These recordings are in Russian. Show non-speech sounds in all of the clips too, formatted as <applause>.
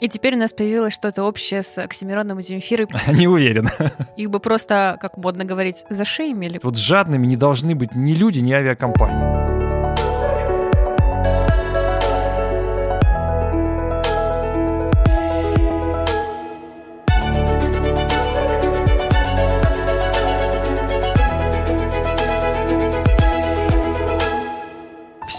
И теперь у нас появилось что-то общее с Оксимироном и Земфирой. <laughs> Не уверен. Их бы просто, как модно говорить, зашеймили. Вот жадными не должны быть ни люди, ни авиакомпании.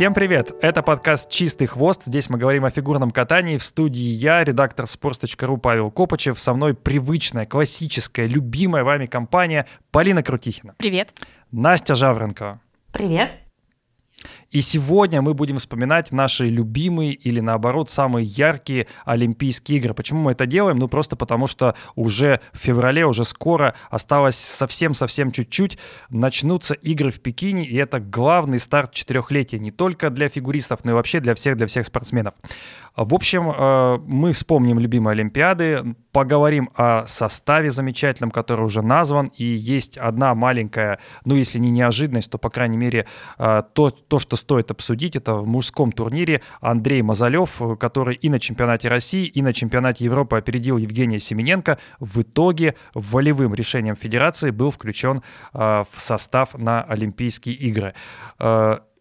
Всем привет! Это подкаст «Чистый хвост». Здесь мы говорим о фигурном катании. В студии я, редактор sports.ru Павел Копачев. Со мной привычная, классическая, любимая вами компания Полина Крутихина. Привет. Настя Жавренко. Привет. И сегодня мы будем вспоминать наши любимые или наоборот самые яркие Олимпийские игры. Почему мы это делаем? Ну просто потому что уже в феврале, уже скоро, осталось совсем-совсем чуть-чуть, начнутся игры в Пекине, и это главный старт четырехлетия не только для фигуристов, но и вообще для всех, для всех спортсменов. В общем, э, мы вспомним любимые Олимпиады, поговорим о составе замечательном, который уже назван, и есть одна маленькая, ну если не неожиданность, то, по крайней мере, э, то, то что стоит обсудить, это в мужском турнире Андрей Мазалев, который и на чемпионате России, и на чемпионате Европы опередил Евгения Семененко, в итоге волевым решением федерации был включен э, в состав на Олимпийские игры.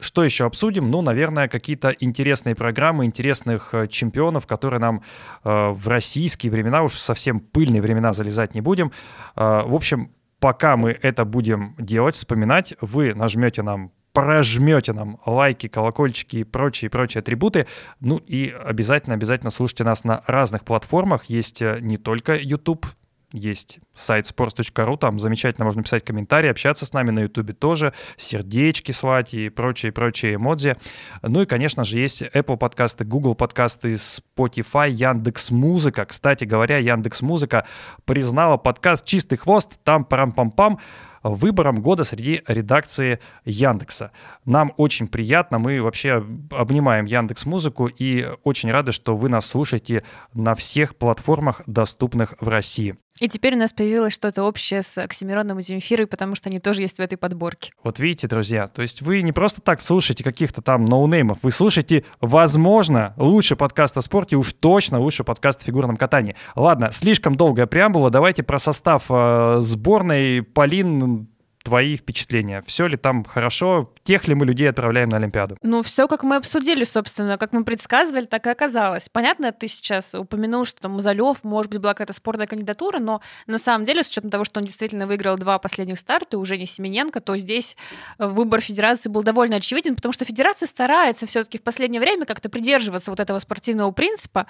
Что еще обсудим? Ну, наверное, какие-то интересные программы, интересных э, чемпионов, которые нам э, в российские времена, уж совсем пыльные времена залезать не будем. Э, в общем, пока мы это будем делать, вспоминать, вы нажмете нам прожмете нам лайки, колокольчики и прочие, прочие атрибуты. Ну и обязательно, обязательно слушайте нас на разных платформах. Есть э, не только YouTube, есть сайт sports.ru, там замечательно можно писать комментарии, общаться с нами на YouTube тоже, сердечки слать и прочие-прочие эмодзи. Ну и, конечно же, есть Apple подкасты, Google подкасты, Spotify, Яндекс Музыка. Кстати говоря, Яндекс Музыка признала подкаст «Чистый хвост», там парам-пам-пам, выбором года среди редакции Яндекса. Нам очень приятно, мы вообще обнимаем Яндекс Музыку и очень рады, что вы нас слушаете на всех платформах, доступных в России. И теперь у нас появилось что-то общее с Оксимироном и Земфирой, потому что они тоже есть в этой подборке. Вот видите, друзья, то есть вы не просто так слушаете каких-то там ноунеймов, вы слушаете, возможно, лучший подкаст о спорте, уж точно лучший подкаст о фигурном катании. Ладно, слишком долгая преамбула, давайте про состав э, сборной. Полин, твои впечатления? Все ли там хорошо? Тех ли мы людей отправляем на Олимпиаду? Ну, все, как мы обсудили, собственно, как мы предсказывали, так и оказалось. Понятно, ты сейчас упомянул, что там Мазалев, может быть, была какая-то спорная кандидатура, но на самом деле, с учетом того, что он действительно выиграл два последних старта, уже не Семененко, то здесь выбор федерации был довольно очевиден, потому что федерация старается все-таки в последнее время как-то придерживаться вот этого спортивного принципа.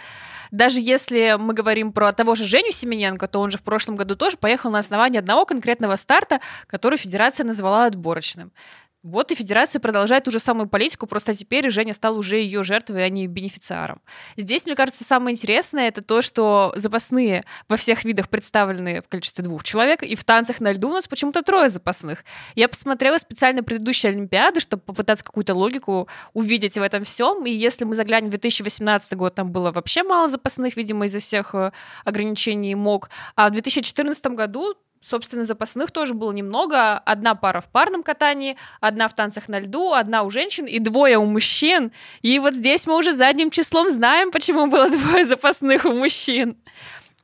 Даже если мы говорим про того же Женю Семененко, то он же в прошлом году тоже поехал на основании одного конкретного старта, который федерация назвала отборочным. Вот и федерация продолжает ту же самую политику, просто теперь Женя стал уже ее жертвой, а не бенефициаром. Здесь, мне кажется, самое интересное это то, что запасные во всех видах представлены в количестве двух человек, и в танцах на льду у нас почему-то трое запасных. Я посмотрела специально предыдущие Олимпиады, чтобы попытаться какую-то логику увидеть в этом всем, и если мы заглянем в 2018 год, там было вообще мало запасных, видимо, из-за всех э, ограничений МОК, а в 2014 году Собственно, запасных тоже было немного. Одна пара в парном катании, одна в танцах на льду, одна у женщин и двое у мужчин. И вот здесь мы уже задним числом знаем, почему было <laughs> двое запасных у мужчин.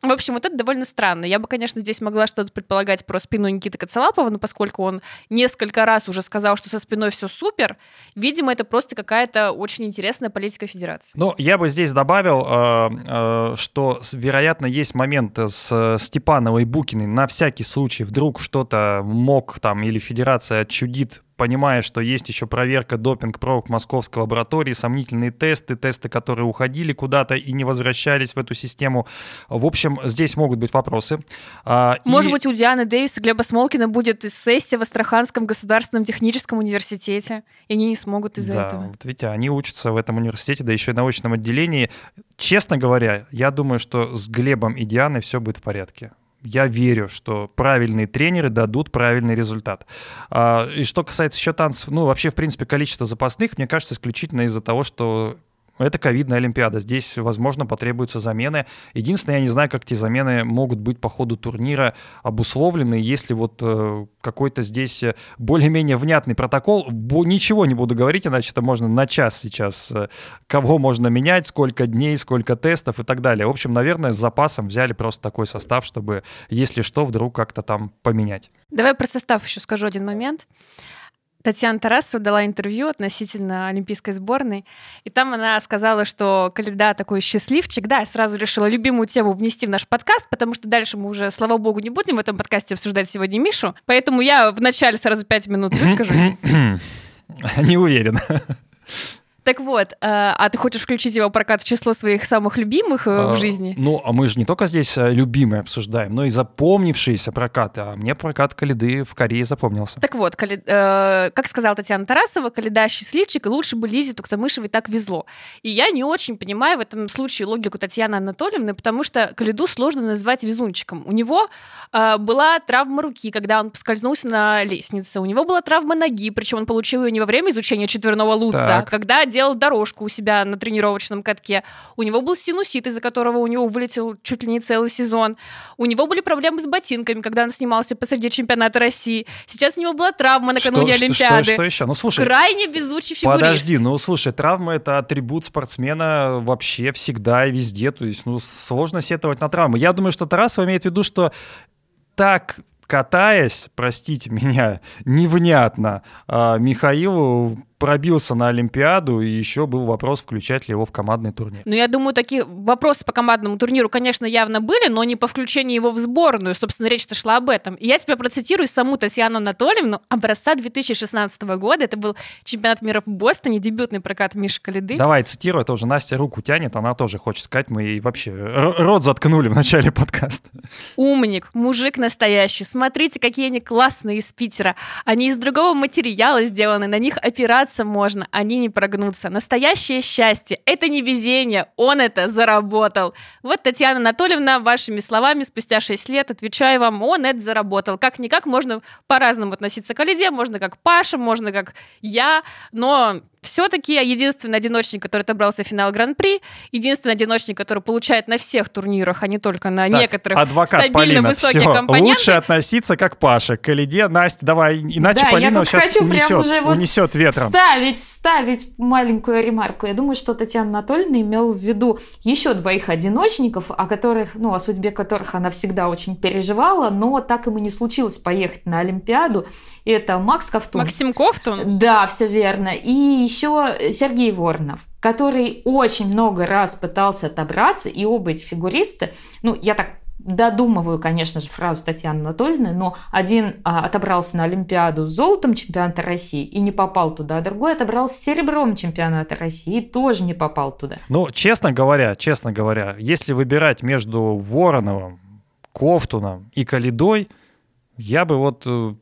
В общем, вот это довольно странно. Я бы, конечно, здесь могла что-то предполагать про спину Никиты Коцелапова, но поскольку он несколько раз уже сказал, что со спиной все супер, видимо, это просто какая-то очень интересная политика федерации. Ну, я бы здесь добавил, э, э, что, вероятно, есть момент с Степановой и Букиной на всякий случай, вдруг что-то мог там или федерация отчудит понимая, что есть еще проверка допинг-пробок московской лаборатории, сомнительные тесты, тесты, которые уходили куда-то и не возвращались в эту систему. В общем, здесь могут быть вопросы. А, Может и... быть, у Дианы Дэвис и Глеба Смолкина будет сессия в Астраханском государственном техническом университете, и они не смогут из-за да, этого. Вот видите, они учатся в этом университете, да еще и научном отделении. Честно говоря, я думаю, что с Глебом и Дианой все будет в порядке я верю, что правильные тренеры дадут правильный результат. А, и что касается еще танцев, ну, вообще, в принципе, количество запасных, мне кажется, исключительно из-за того, что это ковидная Олимпиада. Здесь, возможно, потребуются замены. Единственное, я не знаю, как эти замены могут быть по ходу турнира обусловлены. Если вот э, какой-то здесь более-менее внятный протокол, ничего не буду говорить, иначе это можно на час сейчас. Э, кого можно менять, сколько дней, сколько тестов и так далее. В общем, наверное, с запасом взяли просто такой состав, чтобы, если что, вдруг как-то там поменять. Давай про состав еще скажу один момент. Татьяна Тарасова дала интервью относительно олимпийской сборной, и там она сказала, что Каледа такой счастливчик. Да, сразу решила любимую тему внести в наш подкаст, потому что дальше мы уже, слава богу, не будем в этом подкасте обсуждать сегодня Мишу, поэтому я вначале сразу пять минут <laughs> выскажусь. Не уверен. Так вот, э, а ты хочешь включить его прокат в число своих самых любимых э, в а, жизни? Ну, а мы же не только здесь э, любимые обсуждаем, но и запомнившиеся прокаты. А мне прокат Калиды в Корее запомнился. Так вот, как сказала Татьяна Тарасова, Калида счастливчик, и лучше бы Лизе Туктамышевой так везло. И я не очень понимаю в этом случае логику Татьяны Анатольевны, потому что Калиду сложно назвать везунчиком. У него была травма руки, когда он поскользнулся на лестнице. У него была травма ноги, причем он получил ее не во время изучения четверного луца, так. когда делал дорожку у себя на тренировочном катке. У него был синусит, из-за которого у него вылетел чуть ли не целый сезон. У него были проблемы с ботинками, когда он снимался посреди чемпионата России. Сейчас у него была травма накануне что, Олимпиады. Что, что, что еще? Ну, слушай, Крайне безучий фигурист. Подожди, ну, слушай, травма — это атрибут спортсмена вообще всегда и везде. То есть, ну, сложно сетовать на травмы. Я думаю, что Тарасова имеет в виду, что так катаясь, простите меня, <laughs> невнятно, а, Михаилу пробился на Олимпиаду, и еще был вопрос, включать ли его в командный турнир. Ну, я думаю, такие вопросы по командному турниру, конечно, явно были, но не по включению его в сборную. Собственно, речь-то шла об этом. И я тебя процитирую саму Татьяну Анатольевну, образца 2016 года. Это был чемпионат мира в Бостоне, дебютный прокат Миши Калиды. Давай, цитирую, это уже Настя руку тянет, она тоже хочет сказать, мы ей вообще рот заткнули в начале подкаста. Умник, мужик настоящий. Смотрите, какие они классные из Питера. Они из другого материала сделаны, на них операции прогнуться можно, они не прогнутся. Настоящее счастье — это не везение, он это заработал. Вот Татьяна Анатольевна, вашими словами, спустя 6 лет, отвечаю вам, он это заработал. Как-никак можно по-разному относиться к Алиде, можно как Паша, можно как я, но все-таки единственный одиночник, который отобрался в финал Гран-при, единственный одиночник, который получает на всех турнирах, а не только на так, некоторых адвокат стабильно Полина, высоких все, компоненты. Лучше относиться как Паша к Лиде. Настя, давай, иначе да, Полина сейчас унесет, уже унесет ветром. Вставить, вставить маленькую ремарку. Я думаю, что Татьяна Анатольевна имела в виду еще двоих одиночников, о которых, ну, о судьбе которых она всегда очень переживала, но так и не случилось поехать на Олимпиаду это Макс Ковтун. Максим Ковтун? Да, все верно. И еще Сергей Воронов, который очень много раз пытался отобраться, и оба эти фигуристы, ну, я так додумываю, конечно же, фразу Татьяны Анатольевны, но один а, отобрался на Олимпиаду с золотом чемпионата России и не попал туда, а другой отобрался серебром чемпионата России и тоже не попал туда. Ну, честно говоря, честно говоря, если выбирать между Вороновым, Ковтуном и Калидой, я бы вот э,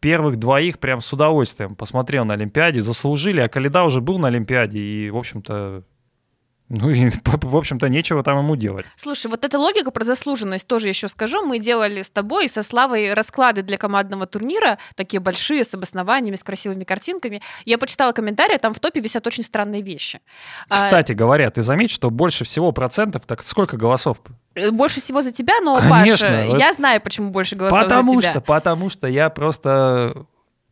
первых двоих прям с удовольствием посмотрел на Олимпиаде, заслужили, а Калида уже был на Олимпиаде, и, в общем-то, ну и, <laughs> в общем-то, нечего там ему делать. Слушай, вот эта логика про заслуженность тоже еще скажу. Мы делали с тобой и со Славой расклады для командного турнира, такие большие, с обоснованиями, с красивыми картинками. Я почитала комментарии, там в топе висят очень странные вещи. А, Кстати а... говоря, ты заметь, что больше всего процентов, так сколько голосов? Э, больше всего за тебя, но, Конечно, Паша, вот я знаю, почему больше голосов потому за тебя. Потому что, потому что я просто...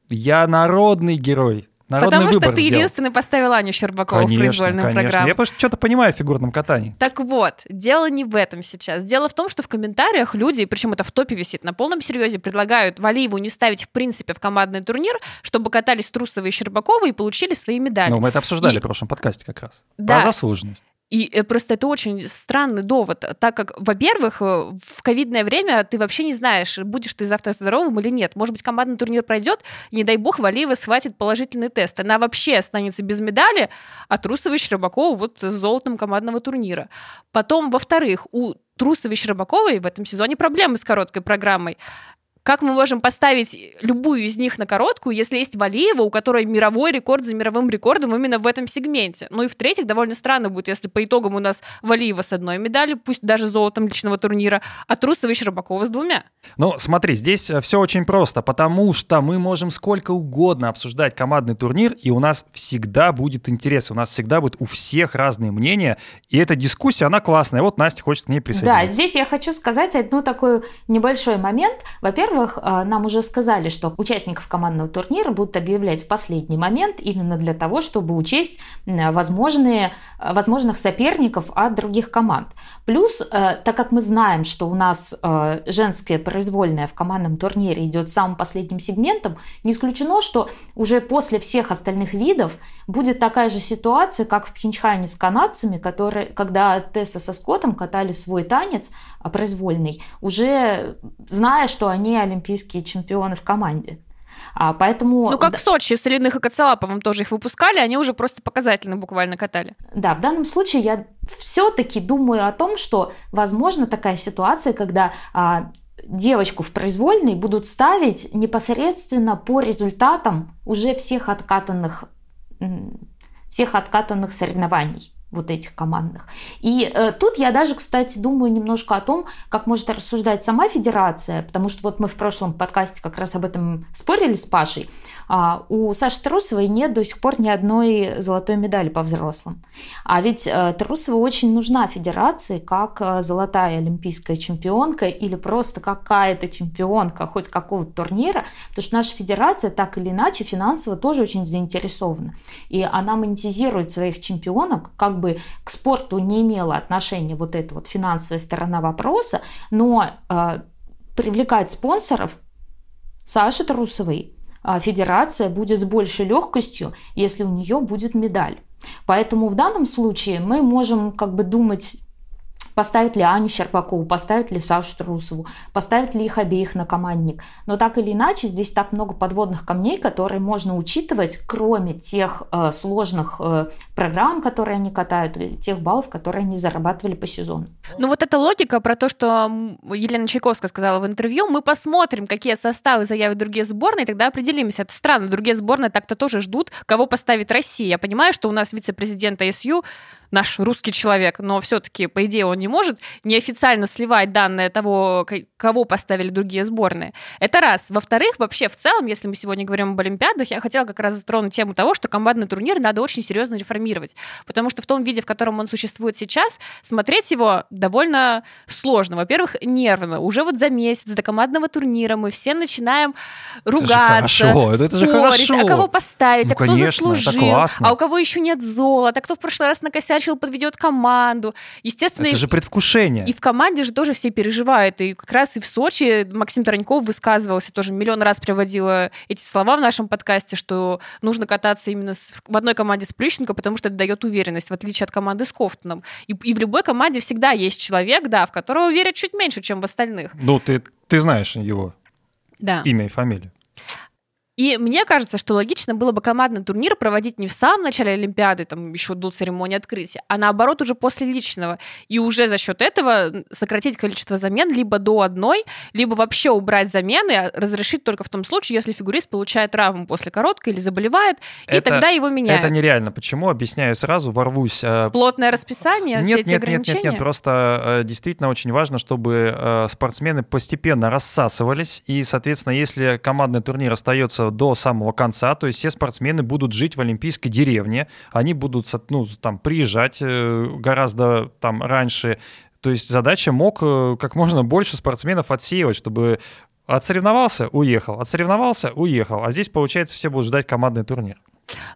Я народный герой. Народный Потому что ты сделал. единственный поставил Аню Щербакову конечно, в произвольную конечно. программу. Я просто что-то понимаю в фигурном катании. Так вот, дело не в этом сейчас. Дело в том, что в комментариях люди, причем это в топе висит, на полном серьезе предлагают Валиеву не ставить в принципе в командный турнир, чтобы катались Трусовы и Щербаковы и получили свои медали. Ну, мы это обсуждали и... в прошлом подкасте как раз. Да. Про заслуженность. И э, просто это очень странный довод, так как, во-первых, э, в ковидное время ты вообще не знаешь, будешь ты завтра здоровым или нет. Может быть, командный турнир пройдет, и, не дай бог, Валиева схватит положительный тест. Она вообще останется без медали, а Трусова и Щербакова вот с золотом командного турнира. Потом, во-вторых, у Трусовой и Щербаковой в этом сезоне проблемы с короткой программой как мы можем поставить любую из них на короткую, если есть Валиева, у которой мировой рекорд за мировым рекордом именно в этом сегменте. Ну и в-третьих, довольно странно будет, если по итогам у нас Валиева с одной медалью, пусть даже золотом личного турнира, а Трусова и Щербакова с двумя. Ну, смотри, здесь э, все очень просто, потому что мы можем сколько угодно обсуждать командный турнир, и у нас всегда будет интерес, у нас всегда будет у всех разные мнения, и эта дискуссия, она классная. Вот Настя хочет к ней присоединиться. Да, здесь я хочу сказать одну такой небольшой момент. Во-первых, во-первых, а, нам уже сказали, что участников командного турнира будут объявлять в последний момент именно для того, чтобы учесть возможные, возможных соперников от других команд. Плюс, э, так как мы знаем, что у нас женская произвольная в командном турнире идет самым последним сегментом, не исключено, что уже после всех остальных видов будет такая же ситуация, как в Пхенчхане с канадцами, которые, когда Тесса со Скоттом катали свой танец а, произвольный, уже зная, что они олимпийские чемпионы в команде. А, поэтому... Ну, как в Сочи с Ильиных и Коцелаповым тоже их выпускали, они уже просто показательно буквально катали. Да, в данном случае я все-таки думаю о том, что возможно такая ситуация, когда а, девочку в произвольной будут ставить непосредственно по результатам уже всех откатанных, всех откатанных соревнований вот этих командных. И э, тут я даже, кстати, думаю немножко о том, как может рассуждать сама федерация, потому что вот мы в прошлом подкасте как раз об этом спорили с Пашей. А, у Саши Трусовой нет до сих пор ни одной золотой медали по взрослым. А ведь э, Трусова очень нужна федерации как э, золотая олимпийская чемпионка или просто какая-то чемпионка хоть какого-то турнира, потому что наша федерация так или иначе финансово тоже очень заинтересована. И она монетизирует своих чемпионок, как бы к спорту не имела отношения вот эта вот финансовая сторона вопроса, но э, привлекать спонсоров Саши Трусовой федерация будет с большей легкостью, если у нее будет медаль. Поэтому в данном случае мы можем как бы думать Поставить ли Аню Щербакову, поставить ли Сашу Трусову, поставить ли их обеих на командник. Но так или иначе, здесь так много подводных камней, которые можно учитывать, кроме тех э, сложных э, программ, которые они катают, тех баллов, которые они зарабатывали по сезону. Ну вот эта логика про то, что Елена Чайковская сказала в интервью, мы посмотрим, какие составы заявят другие сборные, тогда определимся. Это странно, другие сборные так-то тоже ждут, кого поставит Россия. Я понимаю, что у нас вице-президент АСЮ наш русский человек, но все-таки, по идее, он не может неофициально сливать данные того, кого поставили другие сборные. Это раз. Во-вторых, вообще, в целом, если мы сегодня говорим об Олимпиадах, я хотела как раз затронуть тему того, что командный турнир надо очень серьезно реформировать. Потому что в том виде, в котором он существует сейчас, смотреть его довольно сложно. Во-первых, нервно. Уже вот за месяц до командного турнира мы все начинаем ругаться, это же это же хорошо. а кого поставить, ну, а кто конечно, заслужил, а у кого еще нет золота, а кто в прошлый раз накосячил, подведет команду. Естественно, это же предвкушение. И в команде же тоже все переживают. И как раз и в Сочи Максим Тараньков высказывался, тоже миллион раз приводила эти слова в нашем подкасте, что нужно кататься именно с, в одной команде с Плющенко, потому что это дает уверенность, в отличие от команды с Кофтоном. И, и в любой команде всегда есть человек, да, в которого верят чуть меньше, чем в остальных. Ну, ты, ты знаешь его да. имя и фамилию. И мне кажется, что логично было бы командный турнир проводить не в самом начале Олимпиады, там еще до церемонии открытия, а наоборот уже после личного. И уже за счет этого сократить количество замен либо до одной, либо вообще убрать замены, а разрешить только в том случае, если фигурист получает травму после короткой или заболевает, это, и тогда его меняют. Это нереально. Почему? Объясняю сразу, ворвусь. Э, Плотное расписание, нет, все эти нет, ограничения? Нет, нет, нет, просто э, действительно очень важно, чтобы э, спортсмены постепенно рассасывались, и, соответственно, если командный турнир остается до самого конца, то есть все спортсмены будут жить в Олимпийской деревне, они будут ну, там, приезжать э, гораздо там раньше, то есть задача мог э, как можно больше спортсменов отсеивать, чтобы отсоревновался, уехал, отсоревновался, уехал. А здесь, получается, все будут ждать командный турнир.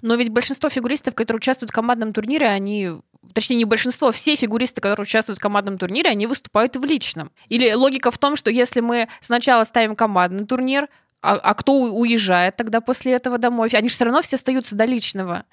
Но ведь большинство фигуристов, которые участвуют в командном турнире, они точнее не большинство, все фигуристы, которые участвуют в командном турнире, они выступают в личном. Или логика в том, что если мы сначала ставим командный турнир, а, а кто уезжает тогда после этого домой? Они же все равно все остаются до личного.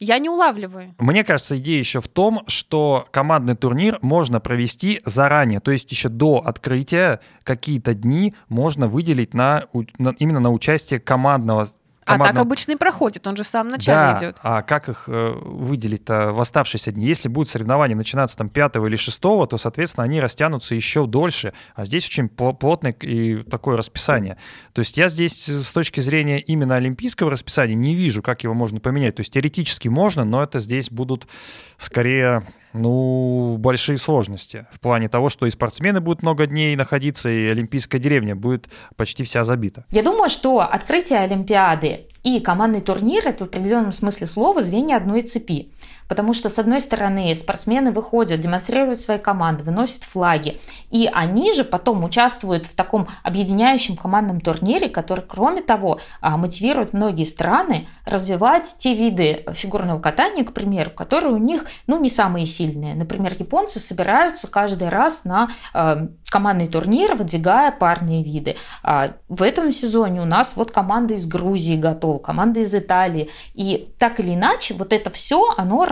Я не улавливаю. Мне кажется, идея еще в том, что командный турнир можно провести заранее, то есть еще до открытия какие-то дни можно выделить на, на именно на участие командного командного... А так обычно и проходит, он же в самом начале да, идет. а как их э, выделить-то в оставшиеся дни? Если будут соревнования начинаться там 5 или 6, то, соответственно, они растянутся еще дольше. А здесь очень плотное и такое расписание. То есть я здесь с точки зрения именно олимпийского расписания не вижу, как его можно поменять. То есть теоретически можно, но это здесь будут скорее ну, большие сложности в плане того, что и спортсмены будут много дней находиться, и Олимпийская деревня будет почти вся забита. Я думаю, что открытие Олимпиады и командный турнир – это в определенном смысле слова звенья одной цепи. Потому что, с одной стороны, спортсмены выходят, демонстрируют свои команды, выносят флаги. И они же потом участвуют в таком объединяющем командном турнире, который, кроме того, а, мотивирует многие страны развивать те виды фигурного катания, к примеру, которые у них ну, не самые сильные. Например, японцы собираются каждый раз на э, командный турнир, выдвигая парные виды. А в этом сезоне у нас вот команда из Грузии готова, команда из Италии. И так или иначе, вот это все, оно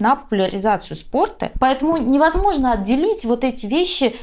на популяризацию спорта. Поэтому невозможно отделить вот эти вещи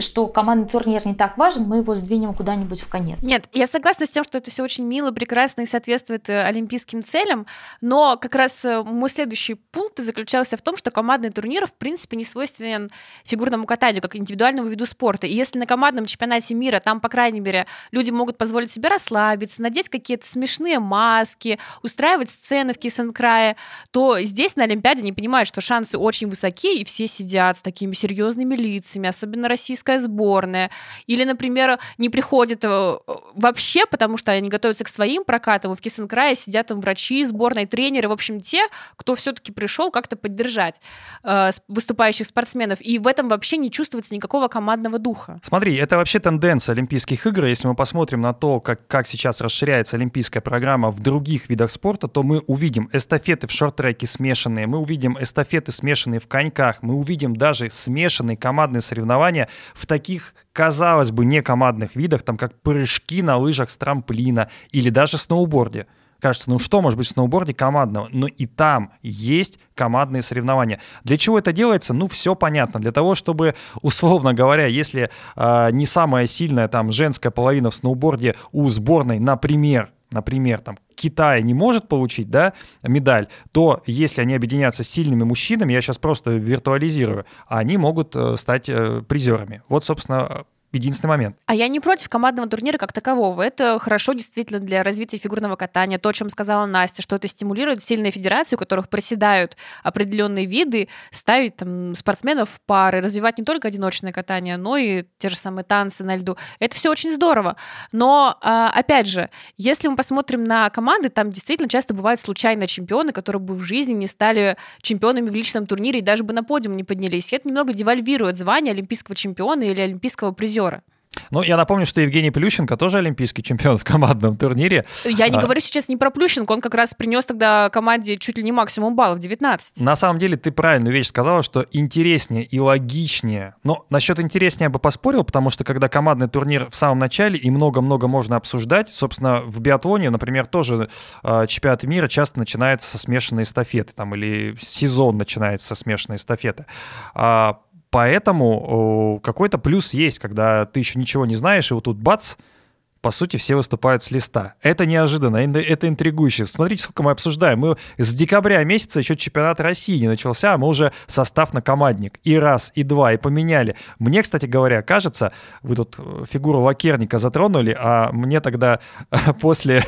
что командный турнир не так важен, мы его сдвинем куда-нибудь в конец. Нет, я согласна с тем, что это все очень мило, прекрасно и соответствует э, олимпийским целям, но как раз э, мой следующий пункт заключался в том, что командный турнир в принципе не свойственен фигурному катанию, как индивидуальному виду спорта. И если на командном чемпионате мира там, по крайней мере, люди могут позволить себе расслабиться, надеть какие-то смешные маски, устраивать сцены в Кисенкрае, то здесь на Олимпиаде не понимают, что шансы очень высокие, и все сидят с такими серьезными лицами, особенно российская олимпийская сборная, или, например, не приходят э, вообще, потому что они готовятся к своим прокатам, и в Кисенкрае сидят там врачи, сборные тренеры, в общем, те, кто все-таки пришел как-то поддержать э, выступающих спортсменов, и в этом вообще не чувствуется никакого командного духа. Смотри, это вообще тенденция Олимпийских игр, если мы посмотрим на то, как, как сейчас расширяется олимпийская программа в других видах спорта, то мы увидим эстафеты в шорт-треке смешанные, мы увидим эстафеты смешанные в коньках, мы увидим даже смешанные командные соревнования в таких, казалось бы, не командных видах, там как прыжки на лыжах с трамплина или даже сноуборде. Кажется, ну что может быть в сноуборде командного? Но и там есть командные соревнования. Для чего это делается? Ну, все понятно. Для того, чтобы, условно говоря, если э, не самая сильная там женская половина в сноуборде у сборной, например, например, там Китай не может получить, да, медаль, то если они объединятся с сильными мужчинами, я сейчас просто виртуализирую, они могут э, стать э, призерами. Вот, собственно, единственный момент. А я не против командного турнира как такового. Это хорошо действительно для развития фигурного катания. То, о чем сказала Настя, что это стимулирует сильные федерации, у которых проседают определенные виды, ставить там спортсменов в пары, развивать не только одиночное катание, но и те же самые танцы на льду. Это все очень здорово. Но, а, опять же, если мы посмотрим на команды, там действительно часто бывают случайные чемпионы, которые бы в жизни не стали чемпионами в личном турнире и даже бы на подиум не поднялись. И это немного девальвирует звание олимпийского чемпиона или олимпийского призера призера. Ну, я напомню, что Евгений Плющенко тоже олимпийский чемпион в командном турнире. Я не а... говорю сейчас не про Плющенко, он как раз принес тогда команде чуть ли не максимум баллов, 19. На самом деле ты правильную вещь сказала, что интереснее и логичнее. Но насчет интереснее я бы поспорил, потому что когда командный турнир в самом начале и много-много можно обсуждать, собственно, в биатлоне, например, тоже э, чемпионат мира часто начинается со смешанной эстафеты, там, или сезон начинается со смешанной эстафеты. А Поэтому какой-то плюс есть, когда ты еще ничего не знаешь, и вот тут бац, по сути, все выступают с листа. Это неожиданно, это интригующе. Смотрите, сколько мы обсуждаем. Мы с декабря месяца еще чемпионат России не начался, а мы уже состав на командник. И раз, и два, и поменяли. Мне, кстати говоря, кажется, вы тут э, фигуру лакерника затронули, а мне тогда <laughs> после,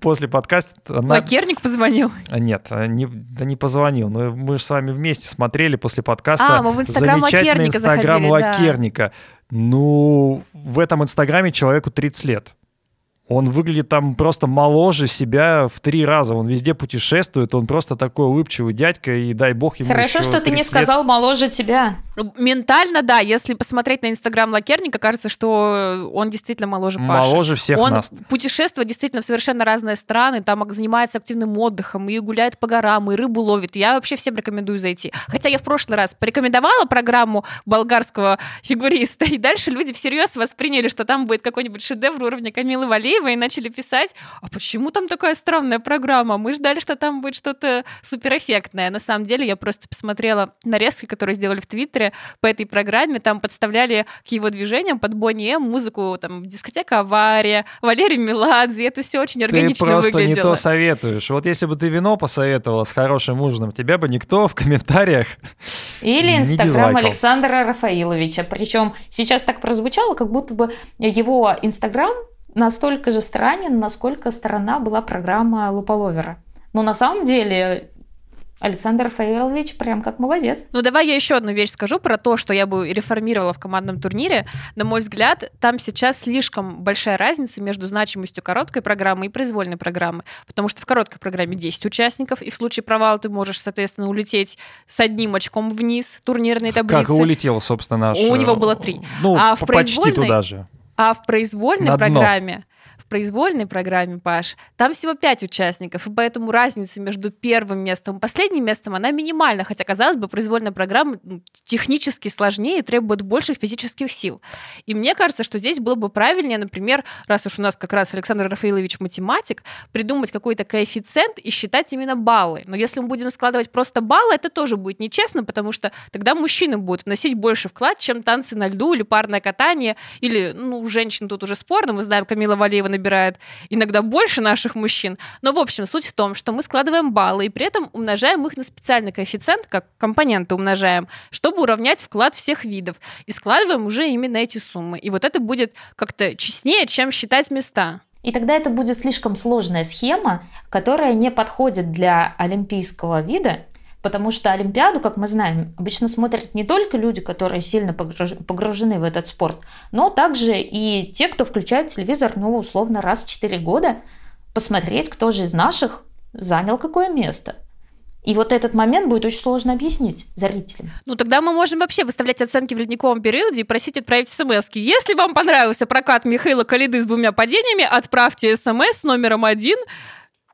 после подкаста... Лакерник позвонил? Нет, а, не, да не позвонил. Но мы же с вами вместе смотрели после подкаста а, мы в Инстаграм замечательный Инстаграм заходили, лакерника. Да. Ну, в этом Инстаграме человеку 30 лет. Он выглядит там просто моложе себя в три раза. Он везде путешествует, он просто такой улыбчивый дядька, и дай бог ему Хорошо, что ты не сказал лет. моложе тебя. Ментально, да. Если посмотреть на Инстаграм Лакерника, кажется, что он действительно моложе Паши. Моложе всех он нас. путешествует действительно в совершенно разные страны, там занимается активным отдыхом, и гуляет по горам, и рыбу ловит. Я вообще всем рекомендую зайти. Хотя я в прошлый раз порекомендовала программу болгарского фигуриста, и дальше люди всерьез восприняли, что там будет какой-нибудь шедевр уровня Камилы Валеевой, Андреева и начали писать, а почему там такая странная программа? Мы ждали, что там будет что-то суперэффектное. На самом деле я просто посмотрела нарезки, которые сделали в Твиттере турнире по этой программе. Там подставляли к его движениям под Бонни М музыку, там, дискотека «Авария», Валерий Меладзе. Это все очень органично Ты просто выглядело. не то советуешь. Вот если бы ты вино посоветовала с хорошим ужином, тебя бы никто в комментариях Или Инстаграм. Александра Рафаиловича. Причем сейчас так прозвучало, как будто бы его Инстаграм настолько же странен, насколько странна была программа Луполовера. Но на самом деле Александр Рафаилович прям как молодец. Ну, давай я еще одну вещь скажу про то, что я бы реформировала в командном турнире. На мой взгляд, там сейчас слишком большая разница между значимостью короткой программы и произвольной программы. Потому что в короткой программе 10 участников, и в случае провала ты можешь, соответственно, улететь с одним очком вниз турнирной таблицы. Как и улетел, собственно, наш... У него э, было три. Ну, А в почти произвольной- туда же. А в произвольной программе, произвольной программе, Паш, там всего пять участников, и поэтому разница между первым местом и последним местом, она минимальна, хотя, казалось бы, произвольная программа ну, технически сложнее и требует больших физических сил. И мне кажется, что здесь было бы правильнее, например, раз уж у нас как раз Александр Рафаилович математик, придумать какой-то коэффициент и считать именно баллы. Но если мы будем складывать просто баллы, это тоже будет нечестно, потому что тогда мужчины будут вносить больше вклад, чем танцы на льду или парное катание, или, ну, женщин тут уже спорно, мы знаем, Камила Валеева набирает иногда больше наших мужчин. Но, в общем, суть в том, что мы складываем баллы и при этом умножаем их на специальный коэффициент, как компоненты умножаем, чтобы уравнять вклад всех видов. И складываем уже именно эти суммы. И вот это будет как-то честнее, чем считать места. И тогда это будет слишком сложная схема, которая не подходит для олимпийского вида, потому что Олимпиаду, как мы знаем, обычно смотрят не только люди, которые сильно погруж- погружены в этот спорт, но также и те, кто включает телевизор, ну, условно, раз в 4 года, посмотреть, кто же из наших занял какое место. И вот этот момент будет очень сложно объяснить зрителям. Ну, тогда мы можем вообще выставлять оценки в ледниковом периоде и просить отправить смс -ки. Если вам понравился прокат Михаила Калиды с двумя падениями, отправьте смс номером один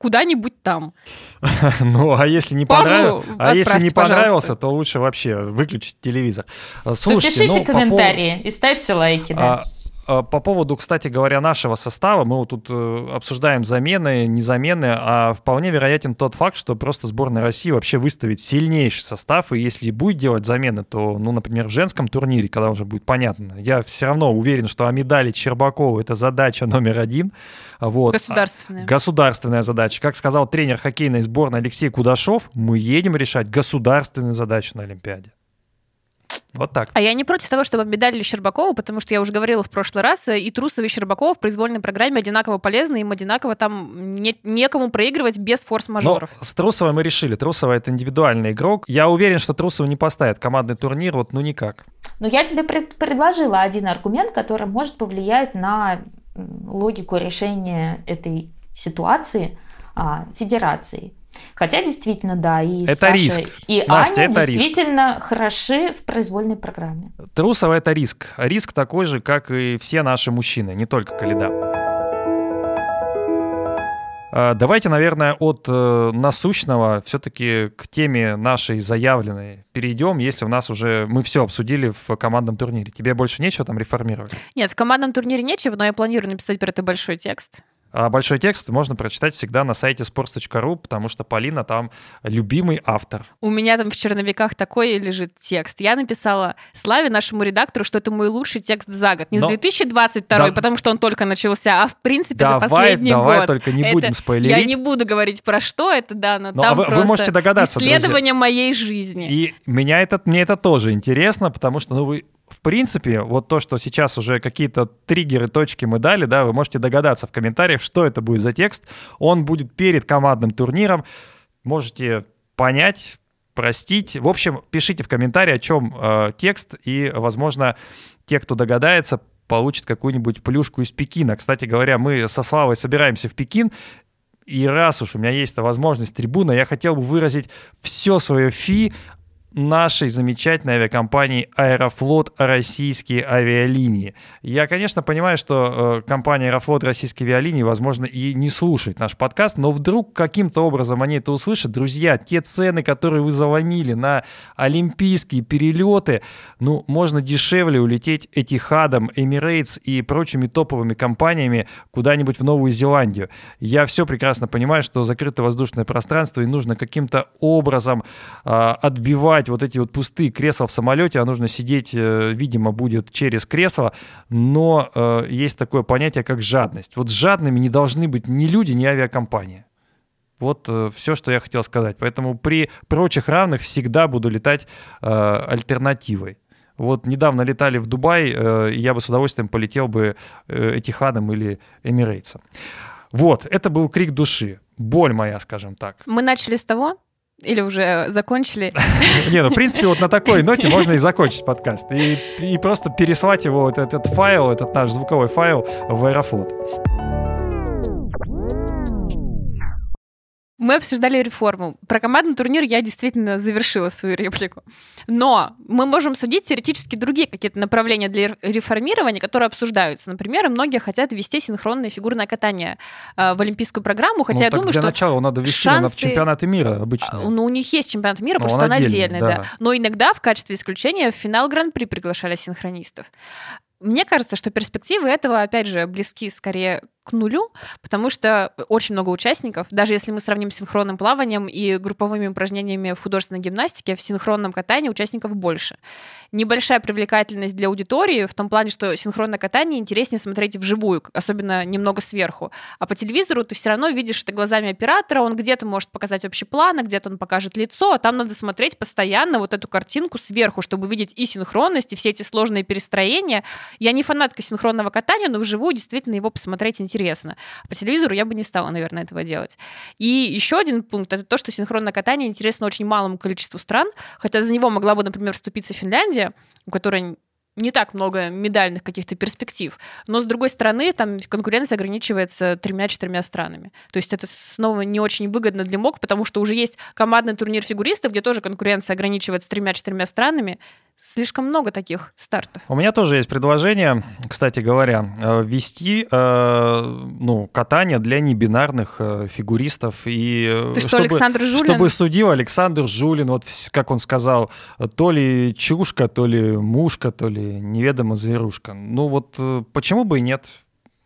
куда-нибудь там. <laughs> Ну, а если не понравилось, а если не понравился, пожалуйста. то лучше вообще выключить телевизор. То Слушайте, пишите ну, по комментарии и ставьте лайки. Да. А, По поводу, кстати говоря, нашего состава, мы вот тут э, обсуждаем замены, не замены, а вполне вероятен тот факт, что просто сборная России вообще выставит сильнейший состав, и если будет делать замены, то, ну, например, в женском турнире, когда уже будет понятно, я все равно уверен, что о медали Чербакова это задача номер один. Вот. Государственные. Государственная задача. Как сказал тренер хоккейной сборной Алексей Кудашов, мы едем решать государственную задачу на Олимпиаде. Вот так. А я не против того, чтобы медалили Щербакову, потому что я уже говорила в прошлый раз, э, и Трусов, и Щербакова в произвольной программе одинаково полезны, им одинаково там не- некому проигрывать без Но форс-мажоров. с Трусовой мы решили. Трусова это индивидуальный игрок. Я уверен, что Трусова не поставит командный турнир, вот ну никак. Но я тебе пред- предложила один аргумент, который может повлиять на логику решения этой ситуации а, федерации. Хотя действительно, да, и Это Саша, риск. и Настя, Аня это риск. действительно хороши в произвольной программе. Трусова это риск. Риск такой же, как и все наши мужчины, не только Калида. А, Давайте, наверное, от э, насущного все-таки к теме нашей заявленной перейдем, если у нас уже мы все обсудили в командном турнире. Тебе больше нечего там реформировать? Нет, в командном турнире нечего, но я планирую написать про это большой текст. А большой текст можно прочитать всегда на сайте sports.ru, потому что Полина там любимый автор. У меня там в черновиках такой лежит текст. Я написала Славе, нашему редактору, что это мой лучший текст за год. Не Но- с 2022, Да- потому что он только начался, а в принципе за Давай, последний давай год. только не Это- будем Я спойлерить. не буду говорить про что это, да, но Ну, а там вы- вы просто можете догадаться, друзья. исследование моей жизни. И меня это, мне это тоже интересно, потому что, ну, вы, в принципе, вот то, что сейчас уже какие-то триггеры, точки мы дали, да, вы можете догадаться в комментариях, что это будет за текст. Он будет перед командным турниром. Можете понять, простить. В общем, пишите в комментарии, о чем э, текст, и, возможно, те, кто догадается, получат какую-нибудь плюшку из Пекина. Кстати говоря, мы со Славой собираемся в Пекин, и раз уж у меня есть возможность трибуна, я хотел бы выразить все свое фи нашей замечательной авиакомпании «Аэрофлот Российские авиалинии». Я, конечно, понимаю, что э, компания «Аэрофлот Российские авиалинии», возможно, и не слушает наш подкаст, но вдруг каким-то образом они это услышат. Друзья, те цены, которые вы заломили на олимпийские перелеты, ну, можно дешевле улететь Этихадом, Emirates и прочими топовыми компаниями куда-нибудь в Новую Зеландию. Я все прекрасно понимаю, что закрытое воздушное пространство, и нужно каким-то образом а, отбивать занимать вот эти вот пустые кресла в самолете, а нужно сидеть, э, видимо, будет через кресло, но э, есть такое понятие, как жадность. Вот жадными не должны быть ни люди, ни авиакомпания. Вот э, все, что я хотел сказать. Поэтому при прочих равных всегда буду летать э, альтернативой. Вот недавно летали в Дубай, э, я бы с удовольствием полетел бы э, Этихадом или Эмирейтсом. Вот, это был крик души, боль моя, скажем так. Мы начали с того, или уже закончили? <laughs> Не, ну, в принципе, вот на такой ноте можно и закончить подкаст. И, и просто переслать его, вот этот файл, этот наш звуковой файл в Аэрофлот. Мы обсуждали реформу. Про командный турнир я действительно завершила свою реплику. Но мы можем судить теоретически другие какие-то направления для реформирования, которые обсуждаются. Например, многие хотят ввести синхронное фигурное катание э, в олимпийскую программу, хотя ну, я думаю, для что начала надо ввести шансы... на чемпионаты мира обычно. Ну, у них есть чемпионат мира, Но потому что он отдельный, да. да. Но иногда в качестве исключения в финал Гран-при приглашали синхронистов. Мне кажется, что перспективы этого, опять же, близки скорее к нулю, потому что очень много участников, даже если мы сравним с синхронным плаванием и групповыми упражнениями в художественной гимнастике, в синхронном катании участников больше. Небольшая привлекательность для аудитории в том плане, что синхронное катание интереснее смотреть вживую, особенно немного сверху. А по телевизору ты все равно видишь это глазами оператора, он где-то может показать общий план, а где-то он покажет лицо, а там надо смотреть постоянно вот эту картинку сверху, чтобы видеть и синхронность, и все эти сложные перестроения. Я не фанатка синхронного катания, но вживую действительно его посмотреть интересно интересно. По телевизору я бы не стала, наверное, этого делать. И еще один пункт — это то, что синхронное катание интересно очень малому количеству стран, хотя за него могла бы, например, вступиться Финляндия, у которой не так много медальных каких-то перспектив. Но, с другой стороны, там конкуренция ограничивается тремя-четырьмя странами. То есть это снова не очень выгодно для МОК, потому что уже есть командный турнир фигуристов, где тоже конкуренция ограничивается тремя-четырьмя странами. Слишком много таких стартов. У меня тоже есть предложение, кстати говоря, э, ввести э, ну, катание для небинарных э, фигуристов. И Ты что, чтобы, Александр Жулин? Чтобы судил Александр Жулин, вот как он сказал, то ли чушка, то ли мушка, то ли неведомо зверушка. Ну вот почему бы и нет?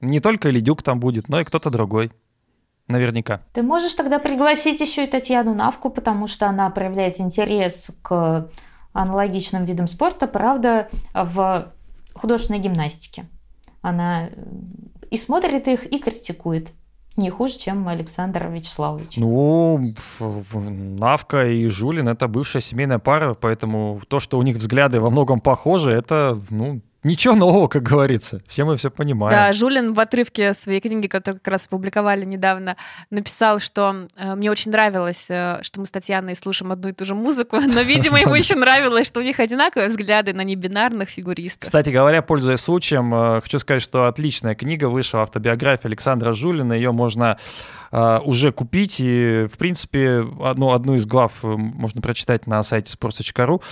Не только Ледюк там будет, но и кто-то другой. Наверняка. Ты можешь тогда пригласить еще и Татьяну Навку, потому что она проявляет интерес к аналогичным видом спорта, правда, в художественной гимнастике. Она э, и смотрит их, и критикует. Не хуже, чем Александр Вячеславович. Ну, Навка и Жулин — это бывшая семейная пара, поэтому то, что у них взгляды во многом похожи, это, ну, Ничего нового, как говорится. Все мы все понимаем. Да, Жулин в отрывке своей книги, которую как раз опубликовали недавно, написал, что э, мне очень нравилось, э, что мы с Татьяной слушаем одну и ту же музыку, но, <laughs> видимо, ему еще нравилось, что у них одинаковые взгляды на небинарных фигуристов. Кстати говоря, пользуясь случаем, э, хочу сказать, что отличная книга вышла, автобиография Александра Жулина. Ее можно уже купить. И, в принципе, одну, одну из глав можно прочитать на сайте sports.ru.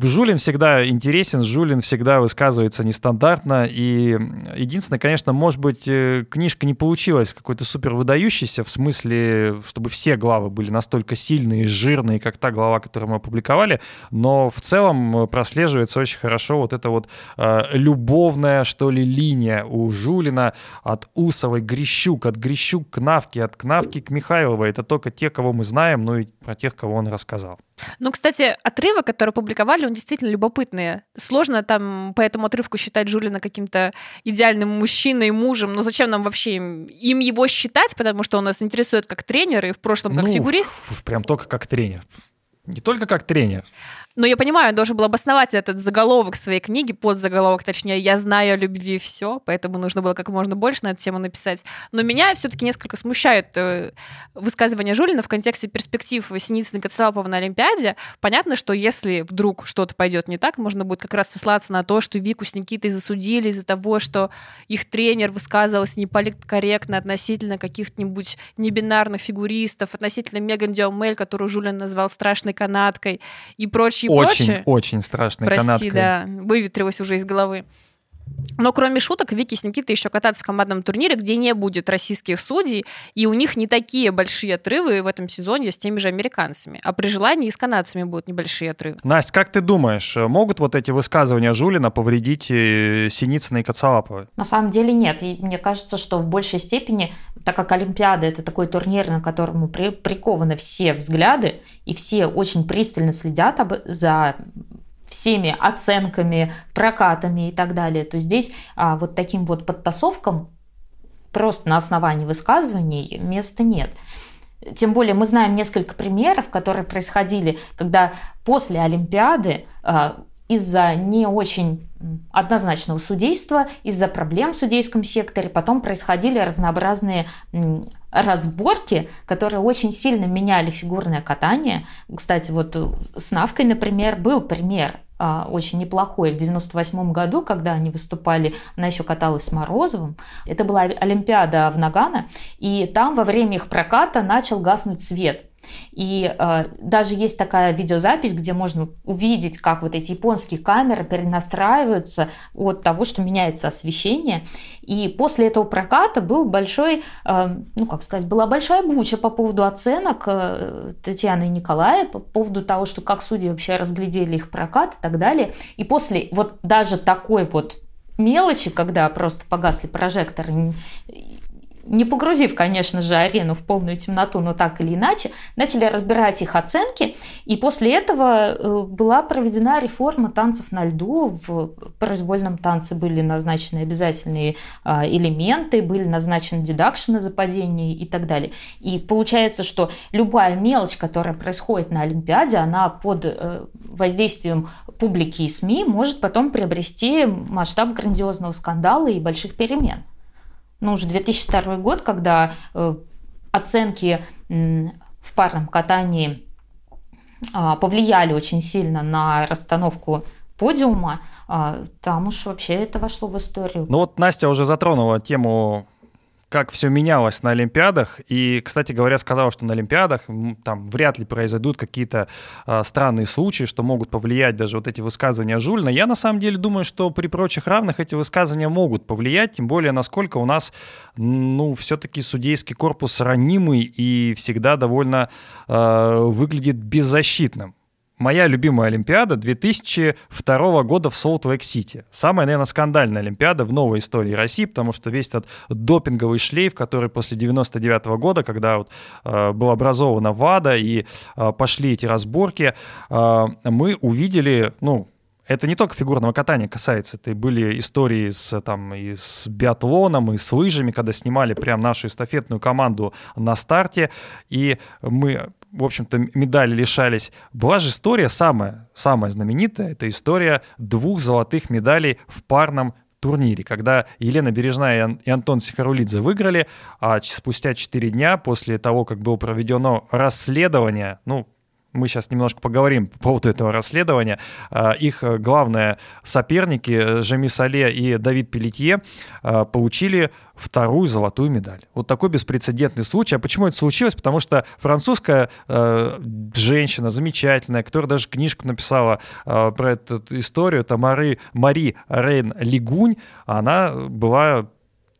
Жулин всегда интересен, Жулин всегда высказывается нестандартно. И единственное, конечно, может быть, э, книжка не получилась какой-то супер выдающейся, в смысле, чтобы все главы были настолько сильные и жирные, как та глава, которую мы опубликовали. Но в целом прослеживается очень хорошо вот эта вот э, любовная, что ли, линия у Жулина от Усовой Грищук, от Грищук к Навке, от Кнавки к Михайловой. Это только те, кого мы знаем, ну и про тех, кого он рассказал. Ну, кстати, отрывок, который опубликовали, он действительно любопытный. Сложно там по этому отрывку считать Жулина каким-то идеальным мужчиной, мужем. Но зачем нам вообще им, им его считать, потому что он нас интересует как тренер и в прошлом как ну, фигурист? Прям только как тренер. Не только как тренер. Но я понимаю, он должен был обосновать этот заголовок своей книги, под заголовок, точнее, «Я знаю о любви все», поэтому нужно было как можно больше на эту тему написать. Но меня все-таки несколько смущают э, высказывания Жулина в контексте перспектив Синицына и Коцелапова на Олимпиаде. Понятно, что если вдруг что-то пойдет не так, можно будет как раз сослаться на то, что Вику с Никитой засудили из-за того, что их тренер высказывался неполиткорректно относительно каких-нибудь небинарных фигуристов, относительно Меган Диомель, которую Жулин назвал страшной канаткой и прочее очень, прочее. Очень страшной Прости, канаткой. да, выветрилось уже из головы. Но кроме шуток, Вики с Никитой еще кататься в командном турнире, где не будет российских судей, и у них не такие большие отрывы в этом сезоне с теми же американцами. А при желании и с канадцами будут небольшие отрывы. Настя, как ты думаешь, могут вот эти высказывания Жулина повредить э, Синицына и Коцалапова? На самом деле нет. И мне кажется, что в большей степени, так как Олимпиада – это такой турнир, на котором при, прикованы все взгляды, и все очень пристально следят об, за всеми оценками, прокатами и так далее, то здесь а, вот таким вот подтасовкам просто на основании высказываний места нет. Тем более мы знаем несколько примеров, которые происходили, когда после Олимпиады а, из-за не очень однозначного судейства, из-за проблем в судейском секторе потом происходили разнообразные разборки, которые очень сильно меняли фигурное катание. Кстати, вот с Навкой, например, был пример очень неплохой в 98 году, когда они выступали, она еще каталась с Морозовым. Это была Олимпиада в Нагано, и там во время их проката начал гаснуть свет – и э, даже есть такая видеозапись, где можно увидеть, как вот эти японские камеры перенастраиваются от того, что меняется освещение. И после этого проката был большой, э, ну как сказать, была большая буча по поводу оценок э, Татьяны и Николая, по поводу того, что как судьи вообще разглядели их прокат и так далее. И после вот даже такой вот мелочи, когда просто погасли прожекторы, не погрузив, конечно же, арену в полную темноту, но так или иначе, начали разбирать их оценки, и после этого э, была проведена реформа танцев на льду. В произвольном танце были назначены обязательные а, элементы, были назначены дедакшены за падение и так далее. И получается, что любая мелочь, которая происходит на Олимпиаде, она под э, воздействием публики и СМИ может потом приобрести масштаб грандиозного скандала и больших перемен ну, уже 2002 год, когда э, оценки в парном катании а, повлияли очень сильно на расстановку подиума, а, там уж вообще это вошло в историю. Ну вот Настя уже затронула тему как все менялось на Олимпиадах. И, кстати говоря, сказал, что на Олимпиадах там вряд ли произойдут какие-то э, странные случаи, что могут повлиять даже вот эти высказывания Жульна. Я на самом деле думаю, что при прочих равных эти высказывания могут повлиять, тем более насколько у нас, ну, все-таки судейский корпус ранимый и всегда довольно э, выглядит беззащитным моя любимая Олимпиада 2002 года в Солт-Лейк-Сити. Самая, наверное, скандальная Олимпиада в новой истории России, потому что весь этот допинговый шлейф, который после 99 года, когда вот, э, была образована ВАДА и э, пошли эти разборки, э, мы увидели, ну, это не только фигурного катания касается, это были истории с, там, и с биатлоном, и с лыжами, когда снимали прям нашу эстафетную команду на старте, и мы в общем-то, медали лишались. Была же история самая, самая знаменитая, это история двух золотых медалей в парном турнире, когда Елена Бережная и Антон Сихарулидзе выиграли, а спустя 4 дня после того, как было проведено расследование, ну, мы сейчас немножко поговорим по поводу этого расследования. А, их э, главные соперники э, Жеми Сале и Давид Пелетье э, получили вторую золотую медаль. Вот такой беспрецедентный случай. А почему это случилось? Потому что французская э, женщина замечательная, которая даже книжку написала э, про эту историю, это Мари, Мари Рейн Лигунь, она была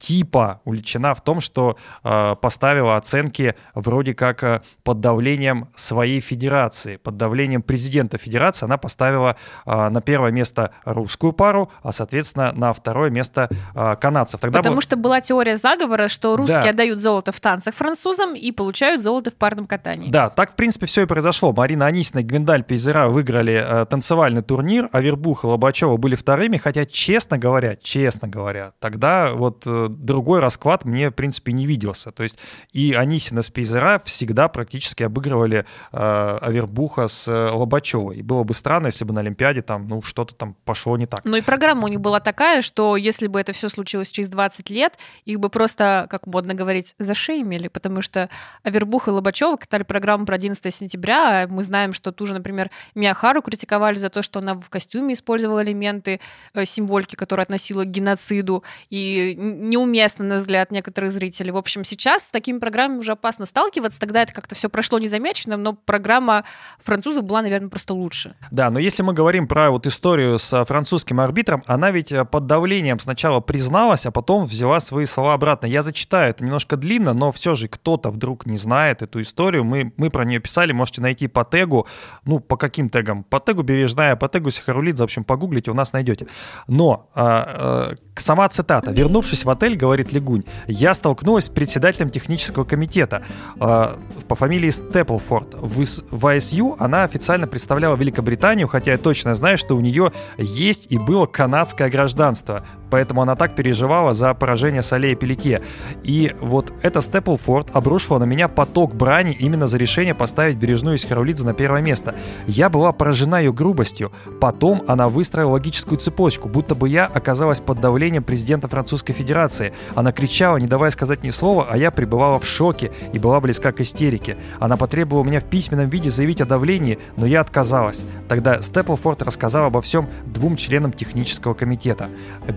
типа увлечена в том, что э, поставила оценки вроде как э, под давлением своей федерации, под давлением президента федерации. Она поставила э, на первое место русскую пару, а, соответственно, на второе место э, канадцев. Тогда Потому был... что была теория заговора, что русские да. отдают золото в танцах французам и получают золото в парном катании. Да, так, в принципе, все и произошло. Марина Анисина и Гвиндаль Пейзера выиграли э, танцевальный турнир, а Вербух и Лобачева были вторыми, хотя, честно говоря, честно говоря, тогда вот э, другой расклад мне, в принципе, не виделся. То есть и Анисина с Пейзера всегда практически обыгрывали э, Авербуха с э, Лобачевой. И было бы странно, если бы на Олимпиаде там, ну, что-то там пошло не так. Ну и программа у них была такая, что если бы это все случилось через 20 лет, их бы просто, как модно говорить, зашеймили, потому что Авербух и Лобачева катали программу про 11 сентября, а мы знаем, что ту же, например, Миахару критиковали за то, что она в костюме использовала элементы э, символики, которые относила к геноциду, и не неуместно, на взгляд некоторых зрителей. В общем, сейчас с такими программами уже опасно сталкиваться. Тогда это как-то все прошло незамеченным, но программа французов была, наверное, просто лучше. Да, но если мы говорим про вот историю с французским арбитром, она ведь э, под давлением сначала призналась, а потом взяла свои слова обратно. Я зачитаю, это немножко длинно, но все же кто-то вдруг не знает эту историю. Мы, мы про нее писали, можете найти по тегу, ну, по каким тегам? По тегу Бережная, по тегу Сихарулидзе, в общем, погуглите, у нас найдете. Но а, а, сама цитата. «Вернувшись в отель, — говорит Легунь, — я столкнулась с председателем технического комитета а, по фамилии Степлфорд. В, в ISU она официально представляла Великобританию, хотя я точно знаю, что у нее есть и было канадское гражданство поэтому она так переживала за поражение Солей Пелетье. И вот эта Степлфорд обрушила на меня поток брани именно за решение поставить Бережную из Харулидзе на первое место. Я была поражена ее грубостью. Потом она выстроила логическую цепочку, будто бы я оказалась под давлением президента Французской Федерации. Она кричала, не давая сказать ни слова, а я пребывала в шоке и была близка к истерике. Она потребовала меня в письменном виде заявить о давлении, но я отказалась. Тогда Степлфорд рассказал обо всем двум членам технического комитета.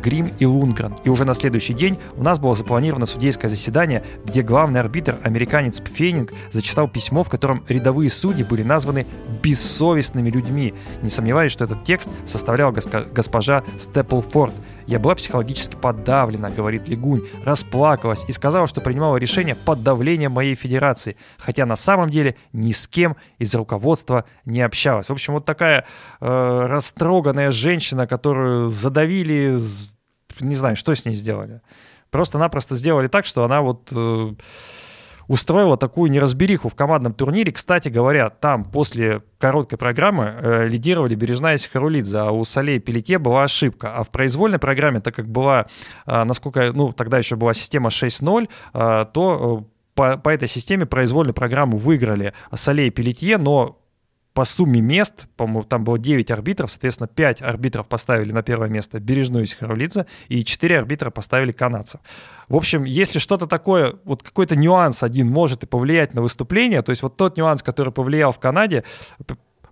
Грим Рим и Лунгрен. И уже на следующий день у нас было запланировано судейское заседание, где главный арбитр, американец Пфенинг, зачитал письмо, в котором рядовые судьи были названы бессовестными людьми. Не сомневаюсь, что этот текст составляла госпожа Степлфорд. Я была психологически подавлена, говорит Легунь, расплакалась и сказала, что принимала решение под давлением моей федерации, хотя на самом деле ни с кем из руководства не общалась. В общем, вот такая э, растроганная женщина, которую задавили не знаю, что с ней сделали. Просто-напросто сделали так, что она вот э, устроила такую неразбериху в командном турнире. Кстати говоря, там после короткой программы э, лидировали Бережная и Сихарулидзе, а у Солей Пелете была ошибка. А в произвольной программе, так как была, э, насколько, ну, тогда еще была система 6.0, э, то э, по, по этой системе произвольную программу выиграли Солей Пелетье, но по сумме мест, по-моему, там было 9 арбитров, соответственно, 5 арбитров поставили на первое место Бережную и Сихарулидзе, и 4 арбитра поставили канадцев. В общем, если что-то такое, вот какой-то нюанс один может и повлиять на выступление, то есть вот тот нюанс, который повлиял в Канаде,